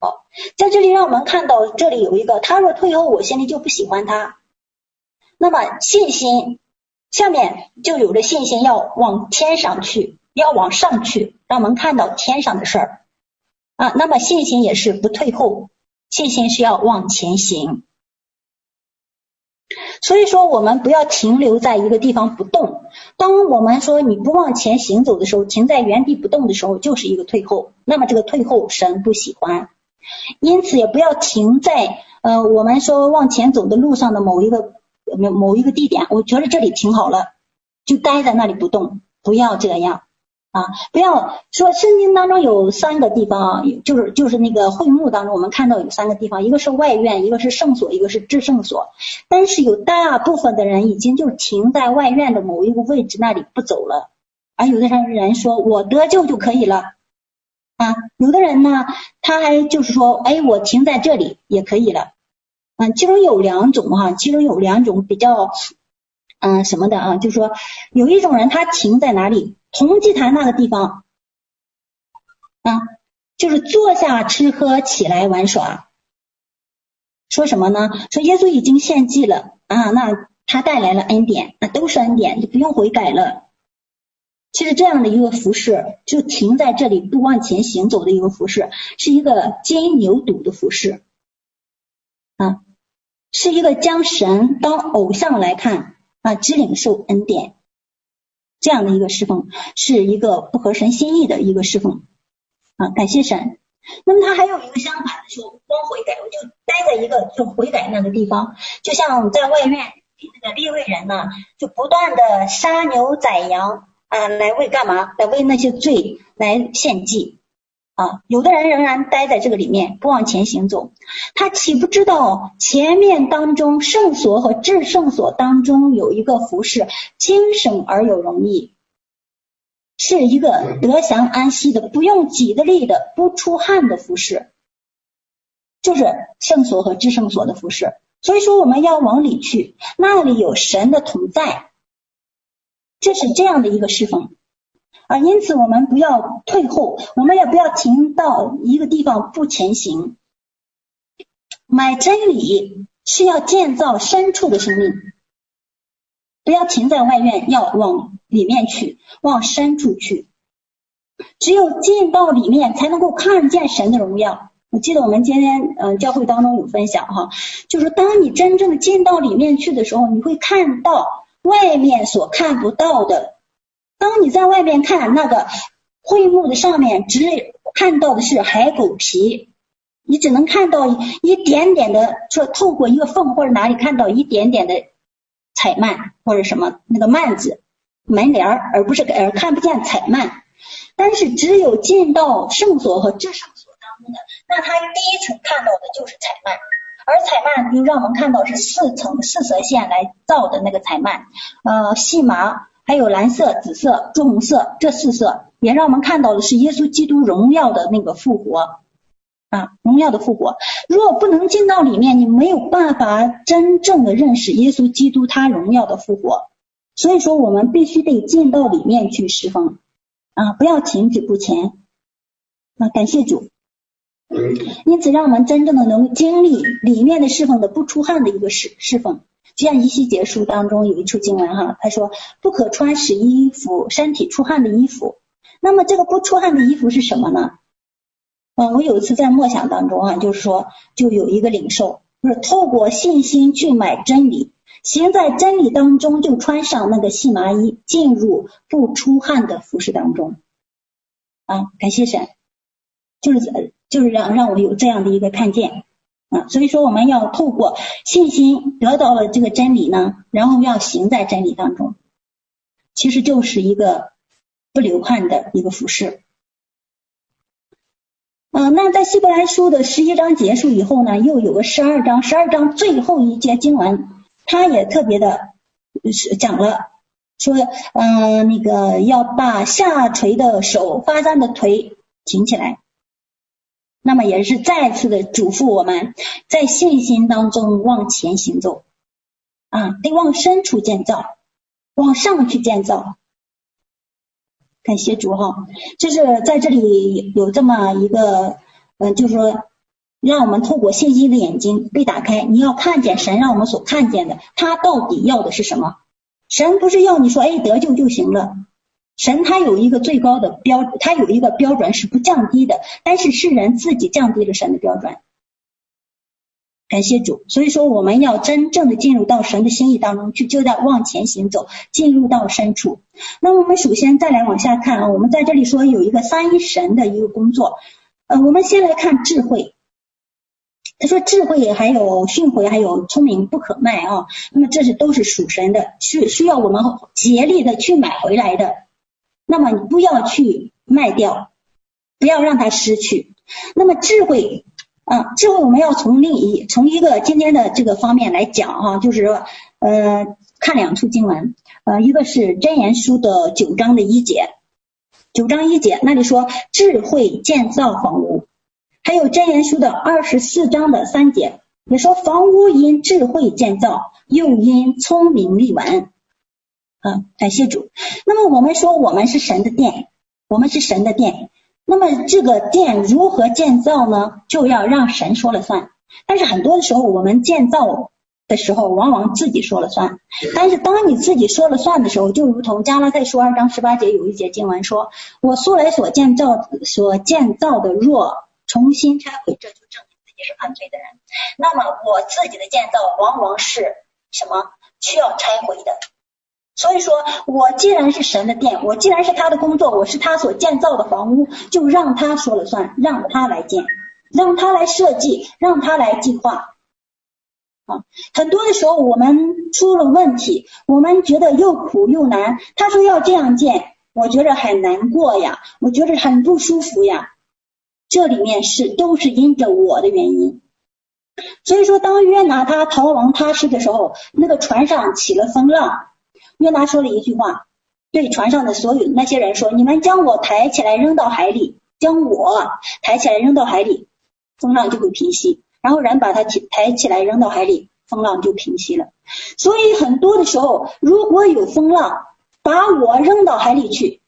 好，在这里让我们看到，这里有一个，他若退后，我心里就不喜欢他。那么信心下面就有了信心，要往天上去，要往上去，让我们看到天上的事儿。啊，那么信心也是不退后，信心是要往前行。所以说，我们不要停留在一个地方不动。当我们说你不往前行走的时候，停在原地不动的时候，就是一个退后。那么这个退后，神不喜欢。因此，也不要停在呃我们说往前走的路上的某一个某某一个地点。我觉得这里挺好了，就待在那里不动，不要这样。啊，不要说圣经当中有三个地方，就是就是那个会幕当中，我们看到有三个地方，一个是外院，一个是圣所，一个是至圣所。但是有大部分的人已经就停在外院的某一个位置那里不走了，而有的人说我得救就可以了啊，有的人呢，他还就是说，哎，我停在这里也可以了。嗯，其中有两种哈，其中有两种比较嗯什么的啊，就是说有一种人他停在哪里？同祭坛那个地方，啊，就是坐下吃喝，起来玩耍，说什么呢？说耶稣已经献祭了啊，那他带来了恩典，那都是恩典，就不用悔改了。其实这样的一个服侍，就停在这里不往前行走的一个服侍，是一个金牛犊的服侍，啊，是一个将神当偶像来看啊，只领受恩典。这样的一个侍奉是一个不合神心意的一个侍奉啊，感谢神。那么他还有一个相反的说，光悔改，我就待在一个就悔改那个地方，就像在外面那个立位人呢，就不断的杀牛宰羊啊，来为干嘛？来为那些罪来献祭。啊，有的人仍然待在这个里面，不往前行走，他岂不知道前面当中圣所和至圣所当中有一个服饰，精神而有容易，是一个得祥安息的，不用己的力的，不出汗的服饰，就是圣所和至圣所的服饰。所以说我们要往里去，那里有神的同在，这是这样的一个侍奉。啊，因此我们不要退后，我们也不要停到一个地方不前行。买真理是要建造深处的生命，不要停在外院，要往里面去，往深处去。只有进到里面，才能够看见神的荣耀。我记得我们今天嗯、呃、教会当中有分享哈，就是当你真正的进到里面去的时候，你会看到外面所看不到的。当你在外面看那个会幕的上面，只看到的是海狗皮，你只能看到一点点的，说透过一个缝或者哪里看到一点点的彩幔或者什么那个幔子门帘，而不是而看不见彩幔。但是只有进到圣所和至圣所当中的，那他第一层看到的就是彩幔，而彩幔就让我们看到是四层四色线来造的那个彩幔，呃，细麻。还有蓝色、紫色、朱红色这四色，也让我们看到的是耶稣基督荣耀的那个复活啊，荣耀的复活。如果不能进到里面，你没有办法真正的认识耶稣基督他荣耀的复活。所以说，我们必须得进到里面去侍奉啊，不要停止不前啊。感谢主。因此让我们真正的能经历里面的侍奉的不出汗的一个侍侍奉。就像以西结书当中有一处经文哈，他说不可穿使衣服身体出汗的衣服。那么这个不出汗的衣服是什么呢？嗯，我有一次在默想当中啊，就是说就有一个领受，就是透过信心去买真理，行在真理当中，就穿上那个细麻衣，进入不出汗的服饰当中。啊，感谢神，就是就是让让我有这样的一个看见。啊，所以说我们要透过信心得到了这个真理呢，然后要行在真理当中，其实就是一个不流汗的一个服饰。嗯，那在希伯来书的十一章结束以后呢，又有个十二章，十二章最后一节经文，他也特别的讲了，说嗯，那个要把下垂的手、发颤的腿挺起来。那么也是再次的嘱咐我们在信心当中往前行走啊，得往深处建造，往上去建造。感谢主哈，就是在这里有这么一个，嗯，就是说让我们透过信心的眼睛被打开，你要看见神让我们所看见的，他到底要的是什么？神不是要你说哎得救就行了。神他有一个最高的标，他有一个标准是不降低的，但是是人自己降低了神的标准。感谢主，所以说我们要真正的进入到神的心意当中去，就在往前行走，进入到深处。那我们首先再来往下看啊，我们在这里说有一个三一神的一个工作，呃，我们先来看智慧。他说智慧还有训诲还有聪明不可卖啊，那么这是都是属神的，是需要我们竭力的去买回来的。那么你不要去卖掉，不要让它失去。那么智慧啊，智慧我们要从另一从一个今天的这个方面来讲啊，就是说呃看两处经文，呃一个是箴言书的九章的一节，九章一节那里说智慧建造房屋，还有箴言书的二十四章的三节也说房屋因智慧建造，又因聪明立稳。啊，感谢主。那么我们说，我们是神的殿，我们是神的殿。那么这个殿如何建造呢？就要让神说了算。但是很多的时候，我们建造的时候，往往自己说了算。但是当你自己说了算的时候，就如同加拉太书二章十八节有一节经文说：“我素来所建造所建造的，若重新拆毁，这就证明自己是犯罪的人。那么我自己的建造，往往是什么？需要拆毁的。”所以说，我既然是神的殿，我既然是他的工作，我是他所建造的房屋，就让他说了算，让他来建，让他来设计，让他来计划。啊，很多的时候我们出了问题，我们觉得又苦又难。他说要这样建，我觉得很难过呀，我觉得很不舒服呀。这里面是都是因着我的原因。所以说，当约拿他逃亡他施的时候，那个船上起了风浪。约拿说了一句话，对船上的所有那些人说：“你们将我抬起来扔到海里，将我抬起来扔到海里，风浪就会平息。”然后人把他提抬起来扔到海里，风浪就平息了。所以很多的时候，如果有风浪把我扔到海里去，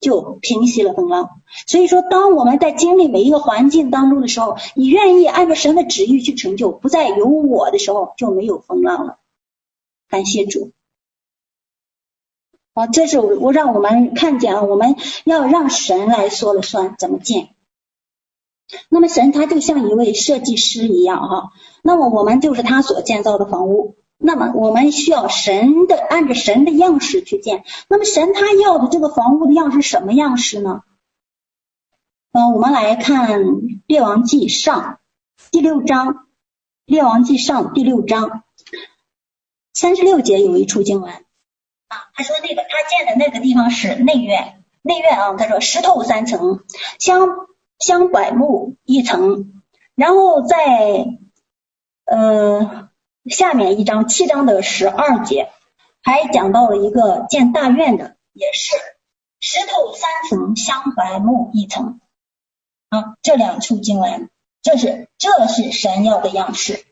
就平息了风浪。所以说，当我们在经历每一个环境当中的时候，你愿意按照神的旨意去成就，不再有我的时候，就没有风浪了。感谢主。啊，这是我让我们看见啊，我们要让神来说了算，怎么建？那么神他就像一位设计师一样哈，那么我们就是他所建造的房屋，那么我们需要神的按着神的样式去建。那么神他要的这个房屋的样式什么样式呢？嗯，我们来看列王记上第六章，列王记上第六章三十六节有一处经文。他说那个他建的那个地方是内院，内院啊，他说石头三层，香香柏木一层，然后在呃下面一章七章的十二节还讲到了一个建大院的，也是石头三层，香柏木一层啊，这两处经文，这是这是神要的样式。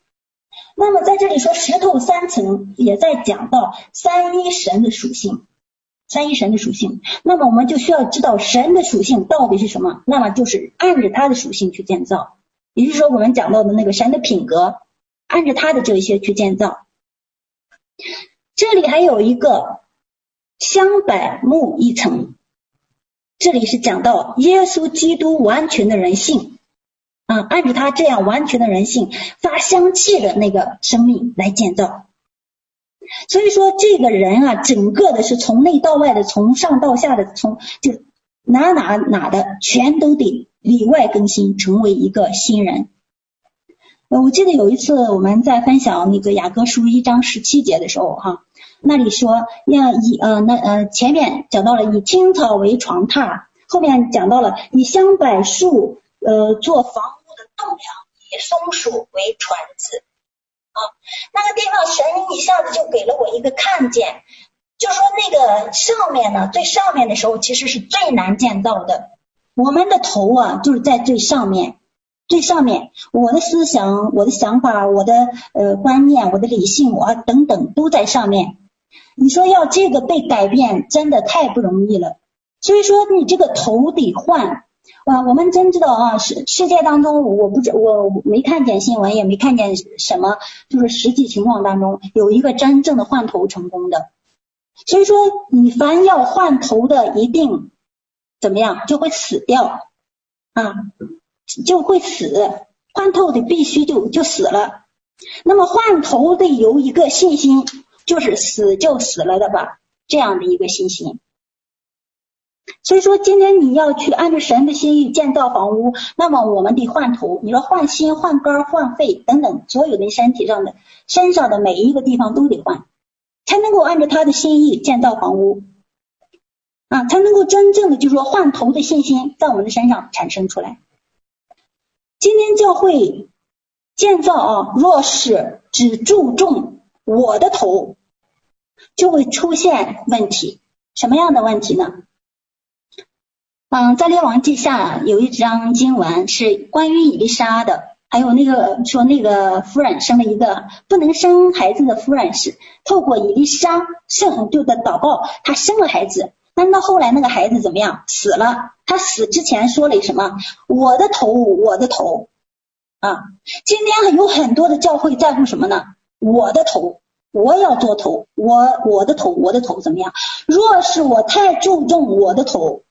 那么在这里说石头三层，也在讲到三一神的属性。三一神的属性。那么我们就需要知道神的属性到底是什么，那么就是按着他的属性去建造，也就是说我们讲到的那个神的品格，按着他的这一些去建造。这里还有一个香柏木一层，这里是讲到耶稣基督完全的人性。啊，按照他这样完全的人性发香气的那个生命来建造，所以说这个人啊，整个的是从内到外的，从上到下的，从就哪哪哪的全都得里外更新，成为一个新人。我记得有一次我们在分享那个雅各书一章十七节的时候，哈，那里说要以呃那呃前面讲到了以青草为床榻，后面讲到了以香柏树呃做房。栋梁以松鼠为传子啊，那个地方神一下子就给了我一个看见，就说那个上面呢，最上面的时候其实是最难建造的。我们的头啊，就是在最上面，最上面，我的思想、我的想法、我的呃观念、我的理性，我等等都在上面。你说要这个被改变，真的太不容易了。所以说你这个头得换。啊，我们真知道啊，世世界当中，我不知我没看见新闻，也没看见什么，就是实际情况当中有一个真正的换头成功的。所以说，你凡要换头的，一定怎么样，就会死掉啊，就会死，换头的必须就就死了。那么换头的有一个信心，就是死就死了的吧，这样的一个信心。所以说，今天你要去按照神的心意建造房屋，那么我们得换头，你说换心、换肝、换肺等等，所有的身体上的、身上的每一个地方都得换，才能够按照他的心意建造房屋啊，才能够真正的就是说换头的信心在我们的身上产生出来。今天教会建造啊，若是只注重我的头，就会出现问题。什么样的问题呢？嗯，在列王记下有一章经文是关于以利沙的，还有那个说那个夫人生了一个不能生孩子的夫人是透过以利沙生就的祷告，她生了孩子，但到后来那个孩子怎么样死了？他死之前说了什么？我的头，我的头啊！今天有很多的教会在乎什么呢？我的头，我要做头，我我的头，我的头怎么样？若是我太注重我的头。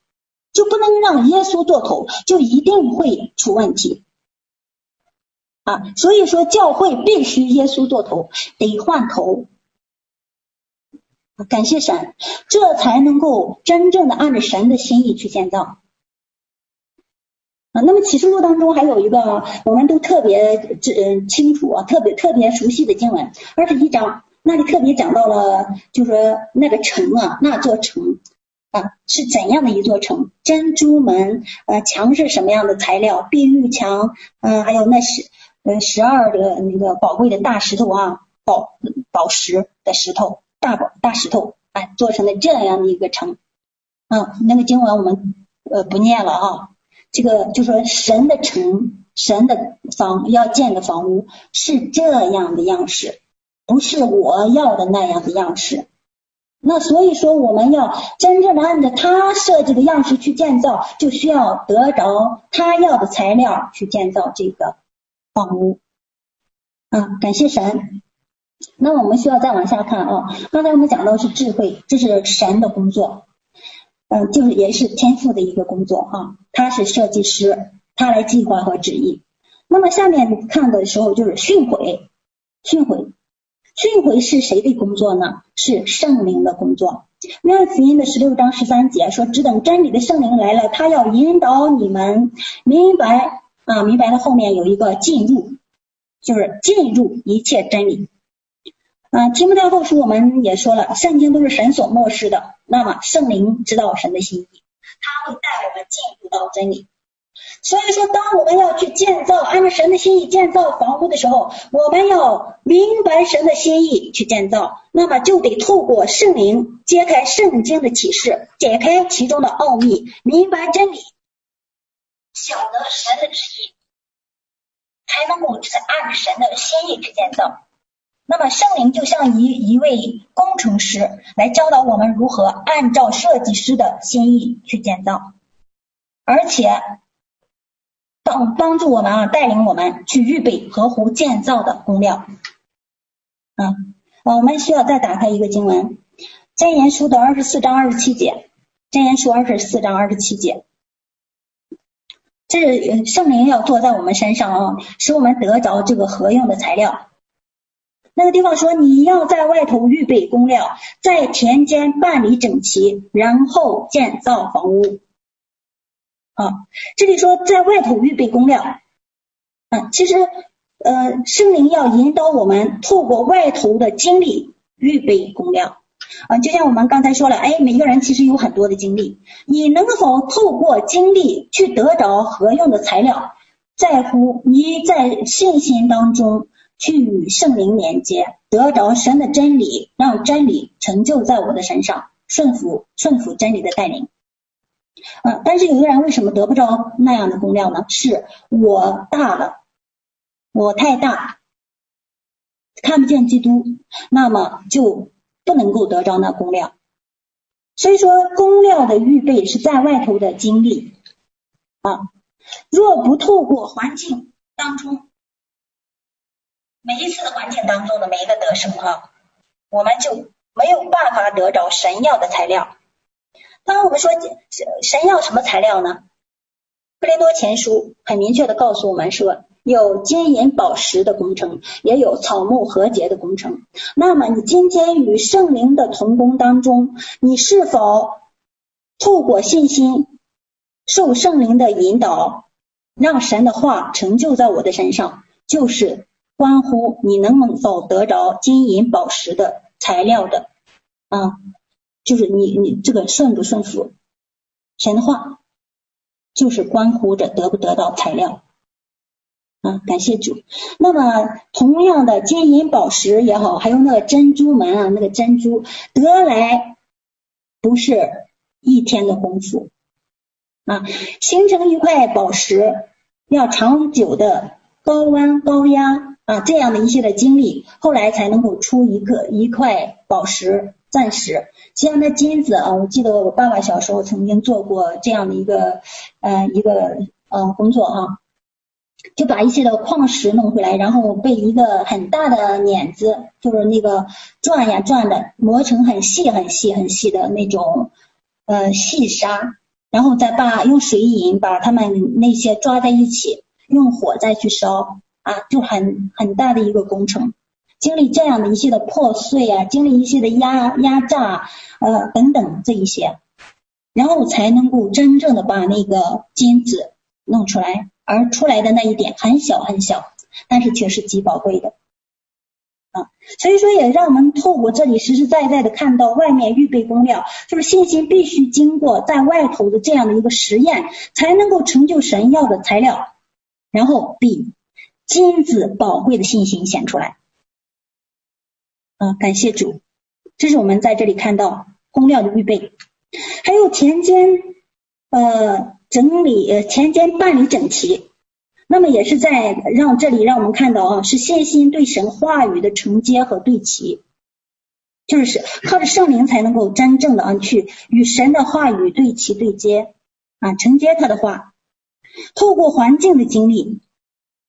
就不能让耶稣做头，就一定会出问题啊！所以说，教会必须耶稣做头，得换头。感谢神，这才能够真正的按着神的心意去建造啊。那么启示录当中还有一个我们都特别知清楚啊，特别特别熟悉的经文，二十一章那里特别讲到了，就是那个城啊，那座城。啊，是怎样的一座城？珍珠门，呃，墙是什么样的材料？碧玉墙，嗯、呃，还有那十呃十二个那个宝贵的大石头啊，宝宝石的石头，大宝大石头，哎、啊，做成了这样的一个城。嗯、啊，那个经文我们呃不念了啊。这个就说神的城，神的房要建的房屋是这样的样式，不是我要的那样的样式。那所以说，我们要真正的按照他设计的样式去建造，就需要得着他要的材料去建造这个房屋。啊，感谢神。那我们需要再往下看啊。刚才我们讲到是智慧，这是神的工作，嗯，就是也是天赋的一个工作哈。他是设计师，他来计划和旨意。那么下面看的时候就是训诲，训诲。这回是谁的工作呢？是圣灵的工作。约翰福音的十六章十三节说：“只等真理的圣灵来了，他要引导你们明白啊，明白了后面有一个进入，就是进入一切真理。”啊，提摩太后书我们也说了，圣经都是神所默示的，那么圣灵知道神的心意，他会带我们进入到真理。所以说，当我们要去建造，按照神的心意建造房屋的时候，我们要明白神的心意去建造，那么就得透过圣灵揭开圣经的启示，解开其中的奥秘，明白真理，晓得神的旨意，才能够是按神的心意去建造。那么圣灵就像一一位工程师来教导我们如何按照设计师的心意去建造，而且帮帮助我们啊，带领我们去预备合乎建造的工料。啊，我们需要再打开一个经文，箴言书的二十四章二十七节，箴言书二十四章二十七节，这是圣灵要坐在我们身上啊，使我们得着这个合用的材料。那个地方说，你要在外头预备工料，在田间办理整齐，然后建造房屋。啊，这里说在外头预备工料，嗯，其实呃，圣灵要引导我们透过外头的经历预备工料。啊，就像我们刚才说了，哎，每个人其实有很多的经历，你能否透过经历去得着合用的材料，在乎你在信心当中。去与圣灵连接，得着神的真理，让真理成就在我的身上，顺服顺服真理的带领。嗯，但是有的人为什么得不着那样的功料呢？是我大了，我太大，看不见基督，那么就不能够得着那功料。所以说，功料的预备是在外头的经历啊，若不透过环境当中。每一次的环境当中的每一个得胜哈，我们就没有办法得着神要的材料。当我们说神要什么材料呢？哥林多前书很明确的告诉我们说，有金银宝石的工程，也有草木禾秸的工程。那么你今天与圣灵的同工当中，你是否透过信心受圣灵的引导，让神的话成就在我的身上？就是。关乎你能否得着金银宝石的材料的啊，就是你你这个顺不顺服神的话，就是关乎着得不得到材料啊。感谢主。那么同样的金银宝石也好，还有那个珍珠门啊，那个珍珠得来不是一天的功夫啊，形成一块宝石要长久的高温高压。啊，这样的一些的经历，后来才能够出一个一块宝石钻石。像那金子啊，我记得我爸爸小时候曾经做过这样的一个呃一个呃工作哈，就把一些的矿石弄回来，然后被一个很大的碾子，就是那个转呀转的，磨成很细很细很细的那种呃细沙，然后再把用水银把它们那些抓在一起，用火再去烧。啊，就很很大的一个工程，经历这样的一些的破碎啊，经历一些的压压榨呃等等这一些，然后才能够真正的把那个金子弄出来，而出来的那一点很小很小，但是却是极宝贵的啊。所以说也让我们透过这里实实在在的看到，外面预备工料，就是信心必须经过在外头的这样的一个实验，才能够成就神要的材料，然后比。金子宝贵的信心显出来，啊，感谢主，这是我们在这里看到工料的预备，还有田间呃整理呃田间办理整齐，那么也是在让这里让我们看到啊，是信心对神话语的承接和对齐，就是靠着圣灵才能够真正的啊去与神的话语对齐对接啊承接他的话，透过环境的经历。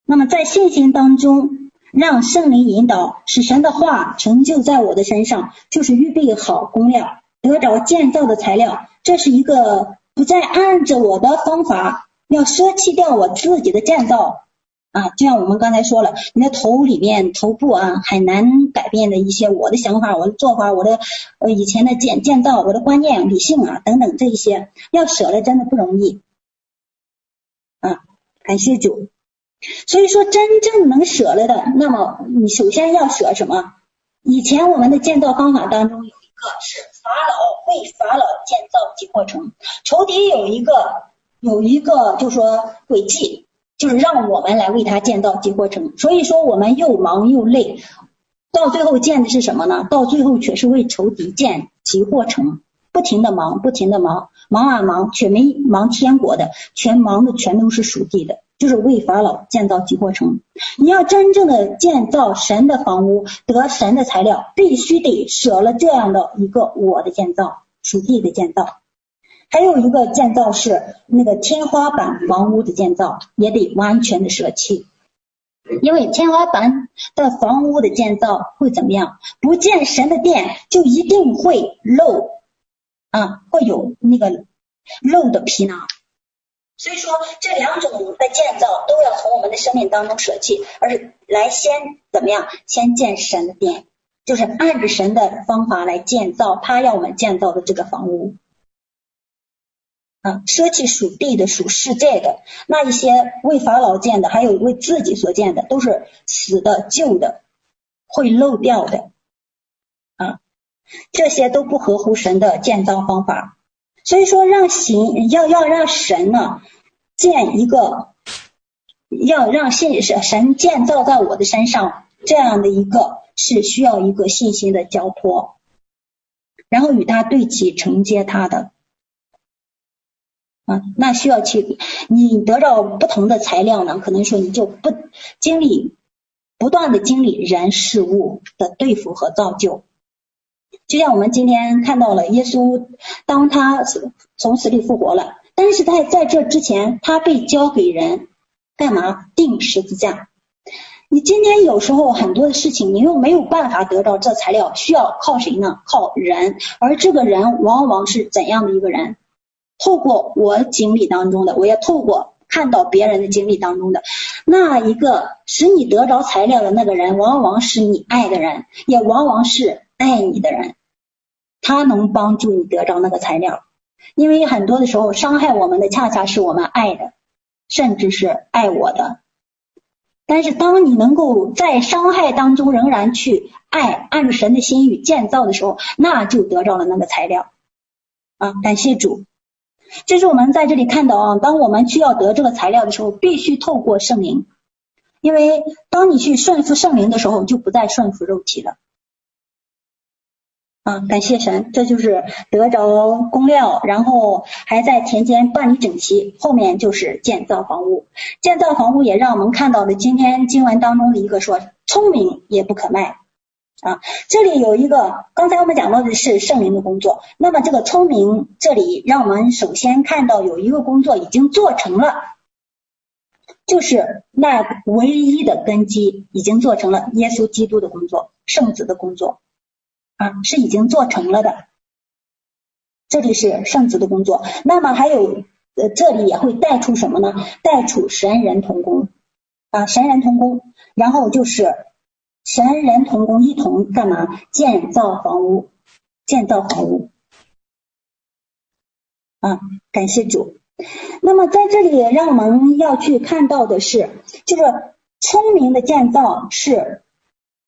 那么在信心当中，让圣灵引导，使神的话成就在我的身上，就是预备好工料，得着建造的材料。这是一个不再按着我的方法，要舍弃掉我自己的建造啊。就像我们刚才说了，你的头里面头部啊，很难改变的一些我的想法、我的做法、我的呃以前的建建造、我的观念、理性啊等等这一些，要舍了真的不容易啊。感谢主。所以说，真正能舍了的，那么你首先要舍什么？以前我们的建造方法当中有一个是法老为法老建造即获成，仇敌有一个有一个就说诡计，就是让我们来为他建造即获成。所以说我们又忙又累，到最后建的是什么呢？到最后却是为仇敌建即获成，不停的忙，不停的忙，忙啊忙，却没忙天国的，全忙的全都是属地的。就是为法老建造几座城。你要真正的建造神的房屋，得神的材料，必须得舍了这样的一个我的建造，属地的建造。还有一个建造是那个天花板房屋的建造，也得完全的舍弃。因为天花板的房屋的建造会怎么样？不建神的殿，就一定会漏啊，会有那个漏的皮囊。所以说，这两种的建造都要从我们的生命当中舍弃，而是来先怎么样？先建神的殿，就是按着神的方法来建造他要我们建造的这个房屋。啊，舍弃属地的、属世界的，那一些为法老建的，还有为自己所建的，都是死的、旧的，会漏掉的。啊，这些都不合乎神的建造方法。所以说，让行要要让神呢建一个，要让信神神建造在我的身上，这样的一个是需要一个信心的交托，然后与他对齐，承接他的。啊，那需要去你得到不同的材料呢，可能说你就不经历不断的经历人事物的对付和造就。就像我们今天看到了耶稣，当他从死里复活了，但是在在这之前，他被交给人干嘛？钉十字架。你今天有时候很多的事情，你又没有办法得到这材料，需要靠谁呢？靠人，而这个人往往是怎样的一个人？透过我经历当中的，我要透过看到别人的经历当中的那一个使你得着材料的那个人，往往是你爱的人，也往往是爱你的人，他能帮助你得着那个材料。因为很多的时候，伤害我们的恰恰是我们爱的，甚至是爱我的。但是当你能够在伤害当中仍然去爱，按着神的心意建造的时候，那就得着了那个材料。啊，感谢主。这是我们在这里看到啊，当我们需要得这个材料的时候，必须透过圣灵，因为当你去顺服圣灵的时候，就不再顺服肉体了。啊，感谢神，这就是得着工料，然后还在田间办理整齐，后面就是建造房屋。建造房屋也让我们看到了今天经文当中的一个说，聪明也不可卖。啊，这里有一个，刚才我们讲到的是圣灵的工作。那么这个聪明，这里让我们首先看到有一个工作已经做成了，就是那唯一的根基已经做成了耶稣基督的工作，圣子的工作啊，是已经做成了的。这里是圣子的工作。那么还有呃，这里也会带出什么呢？带出神人同工啊，神人同工，然后就是。神人同工，一同干嘛？建造房屋，建造房屋啊！感谢主。那么在这里，让我们要去看到的是，就是聪明的建造是，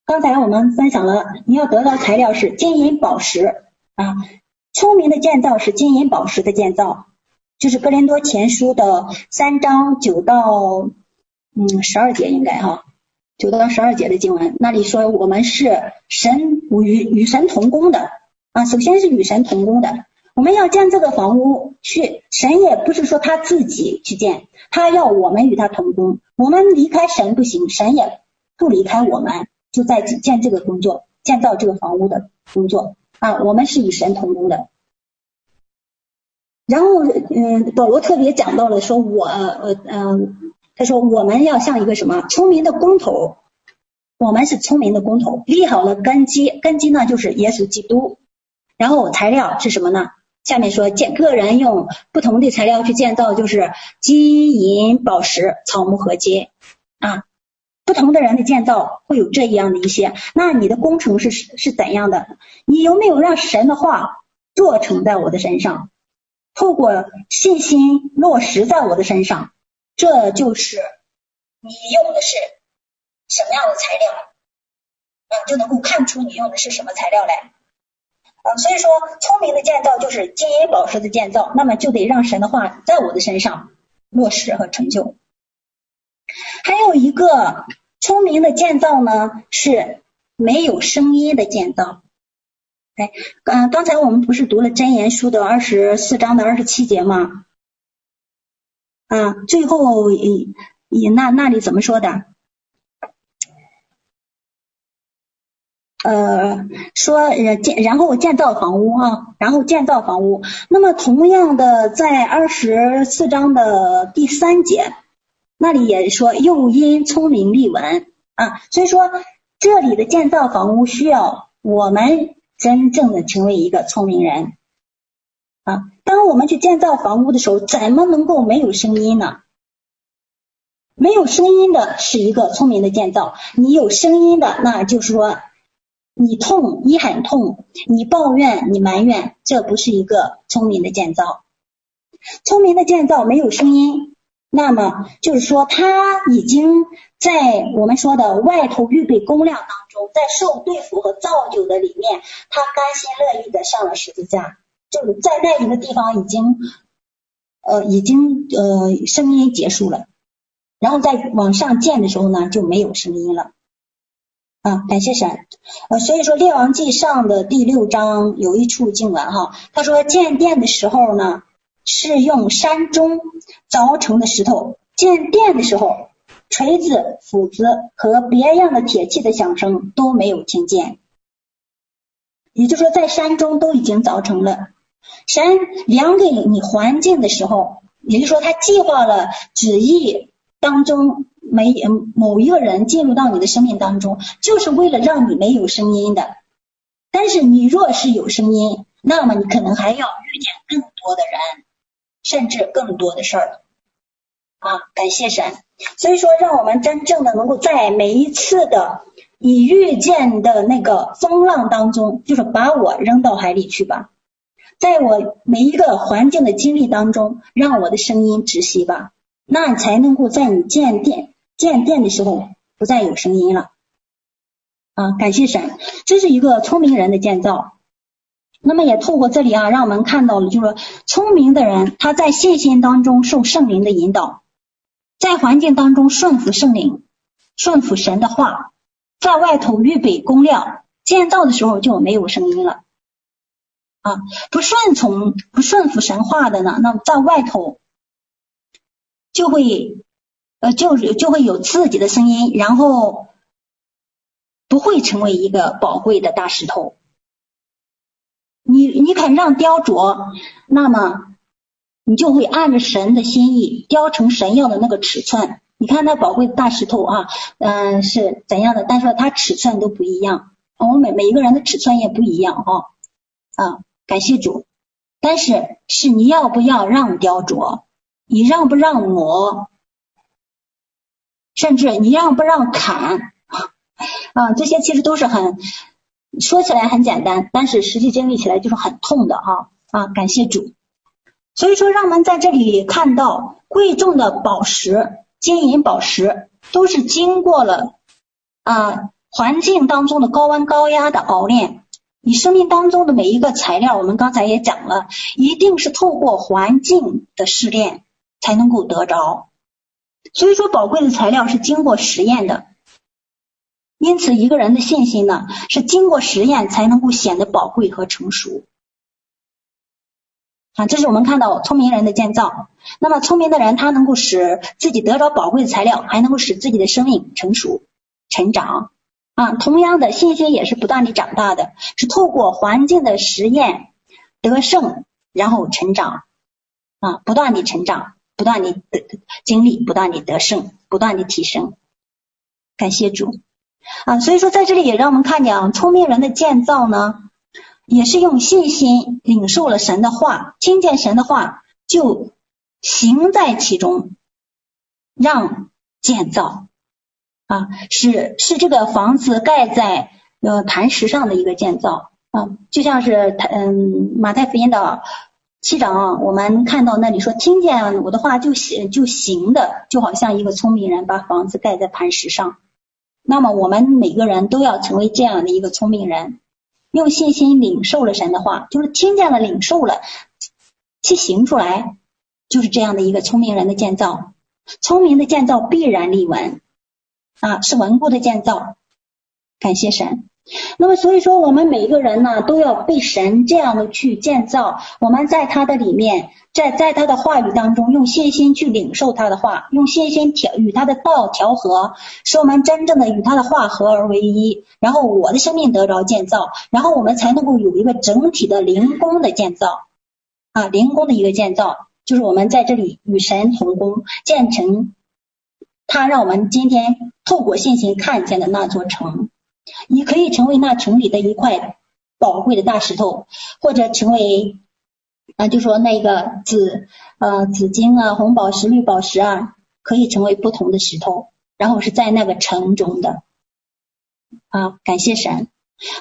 刚才我们分享了，你要得到材料是金银宝石啊。聪明的建造是金银宝石的建造，就是哥林多前书的三章九到嗯十二节应该哈。九到十二节的经文，那里说我们是神与与神同工的啊，首先是与神同工的。我们要建这个房屋，去神也不是说他自己去建，他要我们与他同工。我们离开神不行，神也不离开我们，就在建这个工作，建造这个房屋的工作啊。我们是与神同工的。然后，嗯，保罗特别讲到了说我，呃，嗯。他说：“我们要像一个什么聪明的工头，我们是聪明的工头，立好了根基，根基呢就是耶稣基督。然后材料是什么呢？下面说建个人用不同的材料去建造，就是金银宝石、草木禾秸啊。不同的人的建造会有这样的一些。那你的工程是是怎样的？你有没有让神的话做成在我的身上？透过信心落实在我的身上。”这就是你用的是什么样的材料，嗯，就能够看出你用的是什么材料来，嗯，所以说聪明的建造就是金银宝石的建造，那么就得让神的话在我的身上落实和成就。还有一个聪明的建造呢，是没有声音的建造。哎，嗯，刚才我们不是读了箴言书的二十四章的二十七节吗？啊，最后也你那那里怎么说的？呃，说呃建，然后建造房屋啊，然后建造房屋。那么同样的，在二十四章的第三节，那里也说又因聪明立文啊，所以说这里的建造房屋需要我们真正的成为一个聪明人啊。当我们去建造房屋的时候，怎么能够没有声音呢？没有声音的是一个聪明的建造，你有声音的，那就是说。你痛，你很痛，你抱怨，你埋怨，这不是一个聪明的建造。聪明的建造没有声音，那么就是说他已经在我们说的外头预备工量当中，在受对付和造就的里面，他甘心乐意的上了十字架，就是在那一个地方已经呃已经呃声音结束了，然后再往上建的时候呢，就没有声音了。啊，感谢神。呃，所以说《列王记上》的第六章有一处经文哈，他说建殿的时候呢，是用山中凿成的石头；建殿的时候，锤子、斧子和别样的铁器的响声都没有听见。也就是说，在山中都已经凿成了。神量给你环境的时候，也就是说，他计划了旨意当中。没某一个人进入到你的生命当中，就是为了让你没有声音的。但是你若是有声音，那么你可能还要遇见更多的人，甚至更多的事儿。啊，感谢神。所以说，让我们真正的能够在每一次的你遇见的那个风浪当中，就是把我扔到海里去吧，在我每一个环境的经历当中，让我的声音窒息吧，那才能够在你见电。建殿的时候不再有声音了啊！感谢神，这是一个聪明人的建造。那么也透过这里啊，让我们看到了，就是说聪明的人他在信心当中受圣灵的引导，在环境当中顺服圣灵，顺服神的话，在外头预备工料，建造的时候就没有声音了啊！不顺从、不顺服神话的呢，那么在外头就会。呃，就就会有自己的声音，然后不会成为一个宝贵的大石头。你你肯让雕琢，那么你就会按着神的心意雕成神要的那个尺寸。你看那宝贵的大石头啊，嗯、是怎样的？但是它尺寸都不一样，我们每每一个人的尺寸也不一样哦。啊，感谢主。但是是你要不要让雕琢？你让不让磨？甚至你让不让砍 啊，这些其实都是很说起来很简单，但是实际经历起来就是很痛的哈啊！感谢主，所以说让我们在这里看到贵重的宝石、金银宝石都是经过了啊环境当中的高温高压的熬炼。你生命当中的每一个材料，我们刚才也讲了，一定是透过环境的试炼才能够得着。所以说，宝贵的材料是经过实验的，因此一个人的信心呢，是经过实验才能够显得宝贵和成熟。啊，这是我们看到聪明人的建造。那么聪明的人，他能够使自己得着宝贵的材料，还能够使自己的生命成熟、成长。啊，同样的信心也是不断的长大的，是透过环境的实验得胜，然后成长。啊，不断的成长。不断的得经历，不断的得胜，不断的提升。感谢主啊！所以说，在这里也让我们看见啊，聪明人的建造呢，也是用信心领受了神的话，听见神的话就行在其中，让建造啊，是是这个房子盖在呃磐石上的一个建造啊，就像是嗯马太福音的。七章，我们看到那里说，听见我的话就行就行的，就好像一个聪明人把房子盖在磐石上。那么我们每个人都要成为这样的一个聪明人，用信心领受了神的话，就是听见了领受了，去行出来，就是这样的一个聪明人的建造。聪明的建造必然立文啊，是稳固的建造。感谢神。那么所以说，我们每一个人呢，都要被神这样的去建造。我们在他的里面，在在他的话语当中，用信心去领受他的话，用信心调与他的道调和，使我们真正的与他的话合而为一。然后我的生命得着建造，然后我们才能够有一个整体的灵宫的建造啊，灵宫的一个建造，就是我们在这里与神同工，建成他让我们今天透过信心看见的那座城。你可以成为那城里的一块宝贵的大石头，或者成为啊，就说那个紫呃紫金啊、红宝石、绿宝石啊，可以成为不同的石头，然后是在那个城中的啊，感谢神。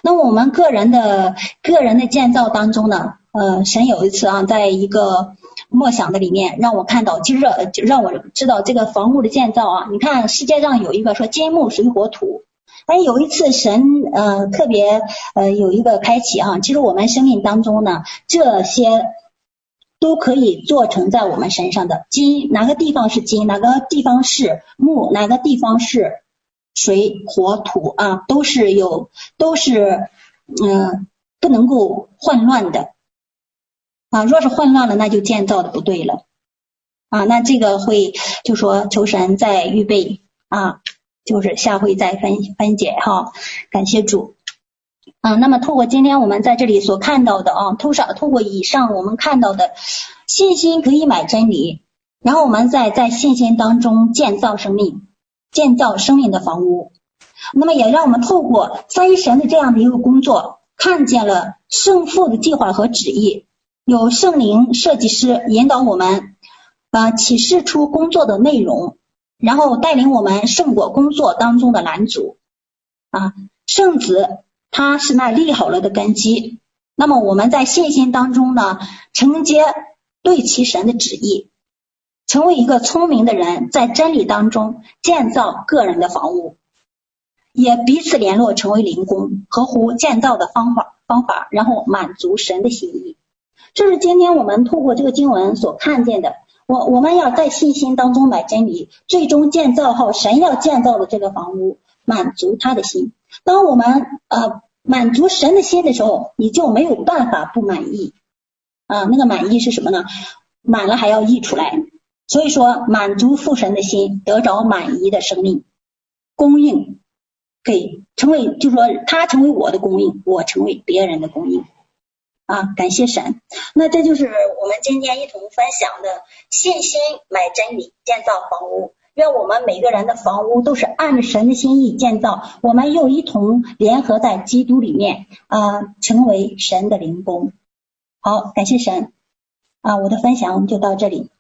那我们个人的个人的建造当中呢，呃，神有一次啊，在一个默想的里面让我看到，就是让让我知道这个房屋的建造啊，你看世界上有一个说金木水火土。哎，有一次神呃特别呃有一个开启哈，其实我们生命当中呢，这些都可以做成在我们身上的金，哪个地方是金，哪个地方是木，哪个地方是水火土啊，都是有都是嗯、不能够混乱的啊，若是混乱了，那就建造的不对了啊，那这个会就说求神再预备啊。就是下回再分分解哈，感谢主。啊，那么透过今天我们在这里所看到的啊，透过透过以上我们看到的信心可以买真理，然后我们再在信心当中建造生命，建造生命的房屋。那么也让我们透过三一神的这样的一个工作，看见了圣父的计划和旨意，有圣灵设计师引导我们啊，启示出工作的内容。然后带领我们胜过工作当中的拦阻啊，圣子他是那立好了的根基。那么我们在信心当中呢，承接对其神的旨意，成为一个聪明的人，在真理当中建造个人的房屋，也彼此联络成为灵工，合乎建造的方法方法，然后满足神的心意。这是今天我们透过这个经文所看见的。我我们要在信心当中买真理，最终建造好神要建造的这个房屋，满足他的心。当我们呃满足神的心的时候，你就没有办法不满意啊。那个满意是什么呢？满了还要溢出来。所以说，满足父神的心，得着满意的生命，供应给成为，就是说他成为我的供应，我成为别人的供应。啊，感谢神。那这就是我们今天一同分享的信心买真理，建造房屋。愿我们每个人的房屋都是按着神的心意建造，我们又一同联合在基督里面啊，成为神的灵宫。好，感谢神。啊，我的分享就到这里。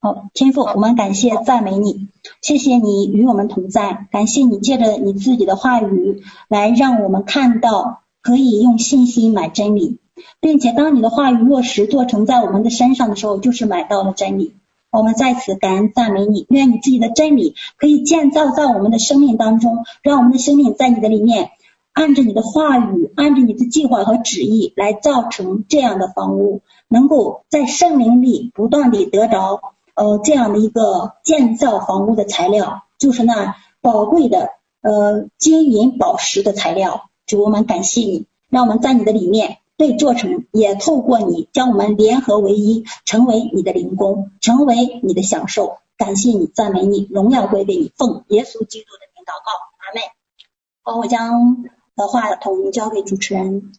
好，天父，我们感谢赞美你，谢谢你与我们同在，感谢你借着你自己的话语来让我们看到。可以用信心买真理，并且当你的话语落实做成在我们的身上的时候，就是买到了真理。我们在此感恩赞美你，愿你自己的真理可以建造在我们的生命当中，让我们的生命在你的里面，按着你的话语，按着你的计划和旨意来造成这样的房屋，能够在圣灵里不断地得着呃这样的一个建造房屋的材料，就是那宝贵的呃金银宝石的材料。主，我们感谢你，让我们在你的里面被做成，也透过你将我们联合为一，成为你的灵工，成为你的享受。感谢你，赞美你，荣耀归给你，奉耶稣基督的名祷告，阿门。好，我将的话筒交给主持人。